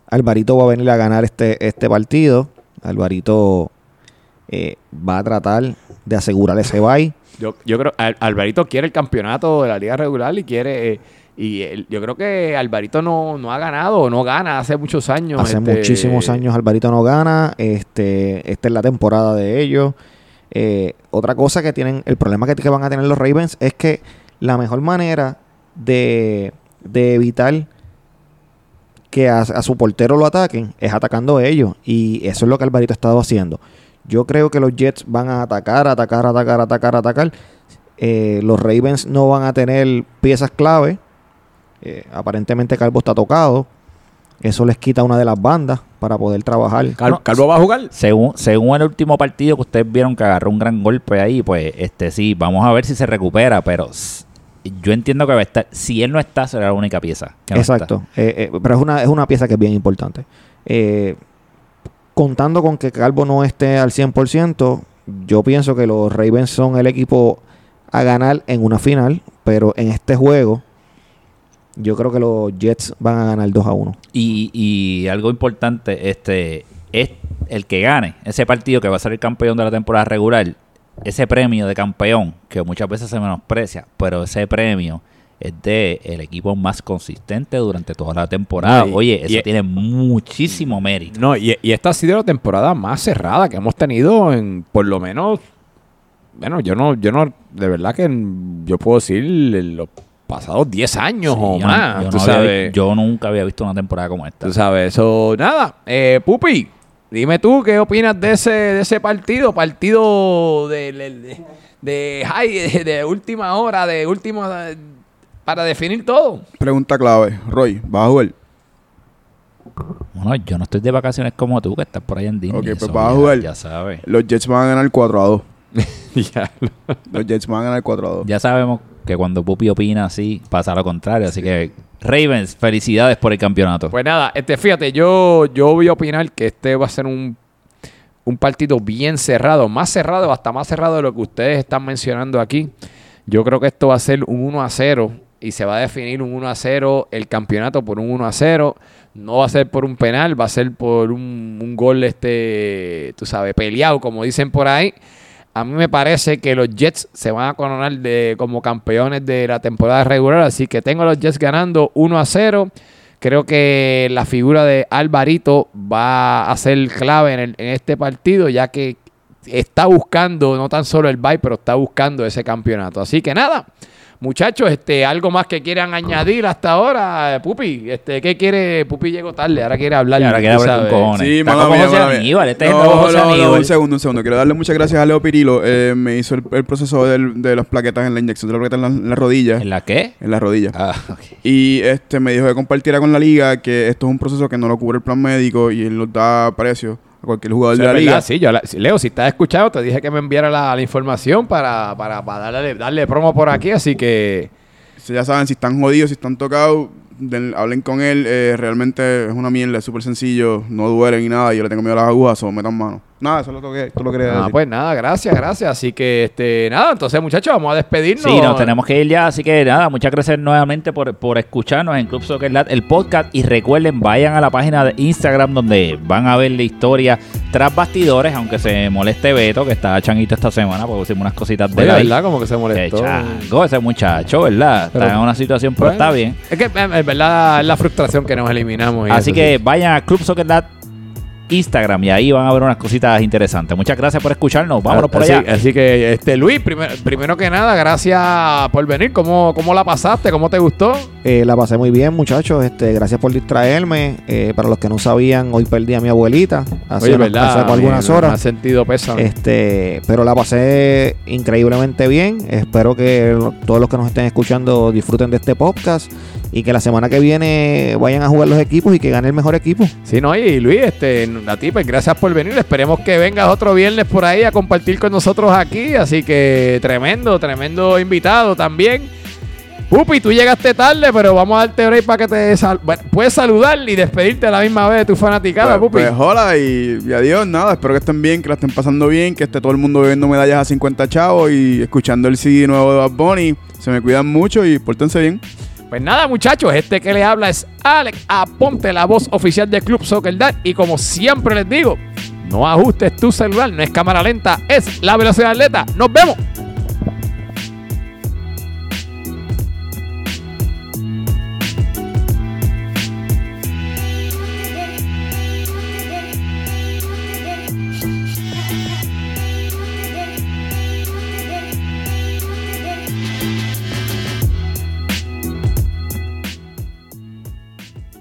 Alvarito va a venir a ganar este, este partido. Alvarito eh, va a tratar de asegurar ese bye. Yo, yo creo Al- Alvarito quiere el campeonato de la liga regular y quiere eh, y él- yo creo que Alvarito no, no ha ganado o no gana hace muchos años. Hace este, muchísimos años Alvarito no gana. Este, esta es la temporada de ellos. Eh, otra cosa que tienen, el problema que, que van a tener los Ravens es que la mejor manera de, de evitar que a, a su portero lo ataquen es atacando ellos. Y eso es lo que Alvarito ha estado haciendo. Yo creo que los Jets van a atacar, atacar, atacar, atacar, atacar. Eh, los Ravens no van a tener piezas clave. Eh, aparentemente Calvo está tocado. Eso les quita una de las bandas para poder trabajar. Cal- No, Calvo va a jugar. Según, según el último partido que ustedes vieron que agarró un gran golpe ahí, pues este sí, vamos a ver si se recupera, pero yo entiendo que va a estar. Si él no está, será la única pieza. que no Exacto. Eh, eh, pero es una, es una pieza que es bien importante. Eh, contando con que Calvo no esté al 100%, yo pienso que los Ravens son el equipo a ganar en una final, pero en este juego yo creo que los Jets van a ganar 2 a 1. Y, y algo importante, este, es el que gane ese partido que va a ser el campeón de la temporada regular, ese premio de campeón, que muchas veces se menosprecia, pero ese premio es de el equipo más consistente durante toda la temporada. No, y- Oye, eso y- tiene muchísimo mérito. No, y, y esta ha sido la temporada más cerrada que hemos tenido en, por lo menos, bueno, yo no, yo no, de verdad que yo puedo decir en los pasados 10 años Sí, o yo, más, yo tú había sabes. yo nunca había visto una temporada como esta. Tú sabes, eso, nada. Eh, Pupi, dime tú qué opinas de ese, de ese partido, partido de, de, de- de high, de, de última hora, de última, para definir todo. Pregunta clave. Roy, ¿vas a jugar? Bueno, yo no estoy de vacaciones como tú, que estás por ahí en Disney. Ok, pues eso vas a ya- jugar. Ya sabes. Los Jets van a ganar 4 a 2. ya. Los Jets van a ganar 4 a 2. Ya sabemos que cuando Pupi opina así, pasa lo contrario. Así que, Ravens, felicidades por el campeonato. Pues nada, este, fíjate, yo, yo voy a opinar que este va a ser un, un partido bien cerrado, más cerrado, hasta más cerrado de lo que ustedes están mencionando aquí. Yo creo que esto va a ser un 1 a 0 y se va a definir un 1 a 0 el campeonato por un 1 a 0. No va a ser por un penal, va a ser por un, un gol, este, tú sabes, peleado, como dicen por ahí. A mí me parece que los Jets se van a coronar de, como campeones de la temporada regular, así que tengo a los Jets ganando 1 a 0. Creo que la figura de Alvarito va a ser clave en, en este partido, ya que está buscando no tan solo el bye, pero está buscando ese campeonato. Así que nada, muchachos, este, algo más que quieran añadir hasta ahora, Pupi. Este, ¿qué quiere? Pupi llegó tarde, ahora quiere hablar. Ahora quiere hablar con cojones. Sí, como mía, José. Aníbal, este es el no, José no, un segundo, un segundo. Quiero darle muchas gracias a Leo Pirilo. Eh, me hizo el, el proceso del- de las plaquetas en la inyección de las plaquetas en la, en la rodilla. ¿En la qué? En la rodilla. Ah, ok. Y este me dijo que compartiera con la liga que esto es un proceso que no lo cubre el plan médico y él nos da precio a cualquier jugador de la liga. sí, yo la- Leo, si estás escuchando, te dije que me enviara la, la información para, para, para darle, darle promo por aquí, así que ya saben, si están jodidos, si están tocados, den- hablen con él. Eh, realmente es una mierda, es súper sencillo, no duele ni nada. Yo le tengo miedo a las agujas o metan mano. Nada, eso es lo que, esto lo quería Ah, decir. pues nada, gracias, gracias. Así que, este, nada, entonces, muchachos, vamos a despedirnos. Sí, nos tenemos que ir ya, así que nada, muchas gracias nuevamente por, por escucharnos en Club Soccer Lat, el podcast. Y recuerden, vayan a la página de Instagram donde van a ver la historia tras bastidores, aunque se moleste Beto, que está changuito esta semana, porque hicimos unas cositas de Oye, like. ¿verdad? Como que se Qué molestó. chango ese muchacho, ¿verdad? Pero- está en una situación, pero Bueno, está bien. Es que, en verdad, es la frustración que nos eliminamos. y Así eso que sí. vayan a Club Soccer Lat Instagram y ahí van a ver unas cositas interesantes. Muchas gracias por escucharnos. Vámonos por así, allá. Así que, este, Luis, primer- primero que nada, gracias por venir. ¿Cómo, cómo la pasaste? ¿Cómo te gustó? Eh, la pasé muy bien, muchachos. Este, gracias por distraerme. Eh, para los que no sabían, hoy perdí a mi abuelita. Hace, Oye, ¿verdad? hace algunas Me ha horas. sentido pésame. Este, pero la pasé increíblemente bien. Espero que lo- todos los que nos estén escuchando disfruten de este podcast y que la semana que viene vayan a jugar los equipos y que gane el mejor equipo. Sí, no, y Luis, este, a ti, pues gracias por venir. Esperemos que vengas otro viernes por ahí a compartir con nosotros aquí. Así que tremendo, tremendo invitado también. Pupi, tú llegaste tarde, pero vamos a darte break para que te sal- bueno, puedes saludar y despedirte a la misma vez de tu fanaticada, Pues, Pupi. pues, hola y, y adiós, nada, espero que estén bien, que la estén pasando bien, que esté todo el mundo bebiendo medallas a 50 chavos y escuchando el CD nuevo de Bad Bunny. Se me cuidan mucho y pórtense bien. Pues nada, muchachos, este que le habla es Alex Aponte, la voz oficial del Club Soccer Dad. Y como siempre les digo, no ajustes tu celular, no es cámara lenta, es la velocidad atleta. Nos vemos.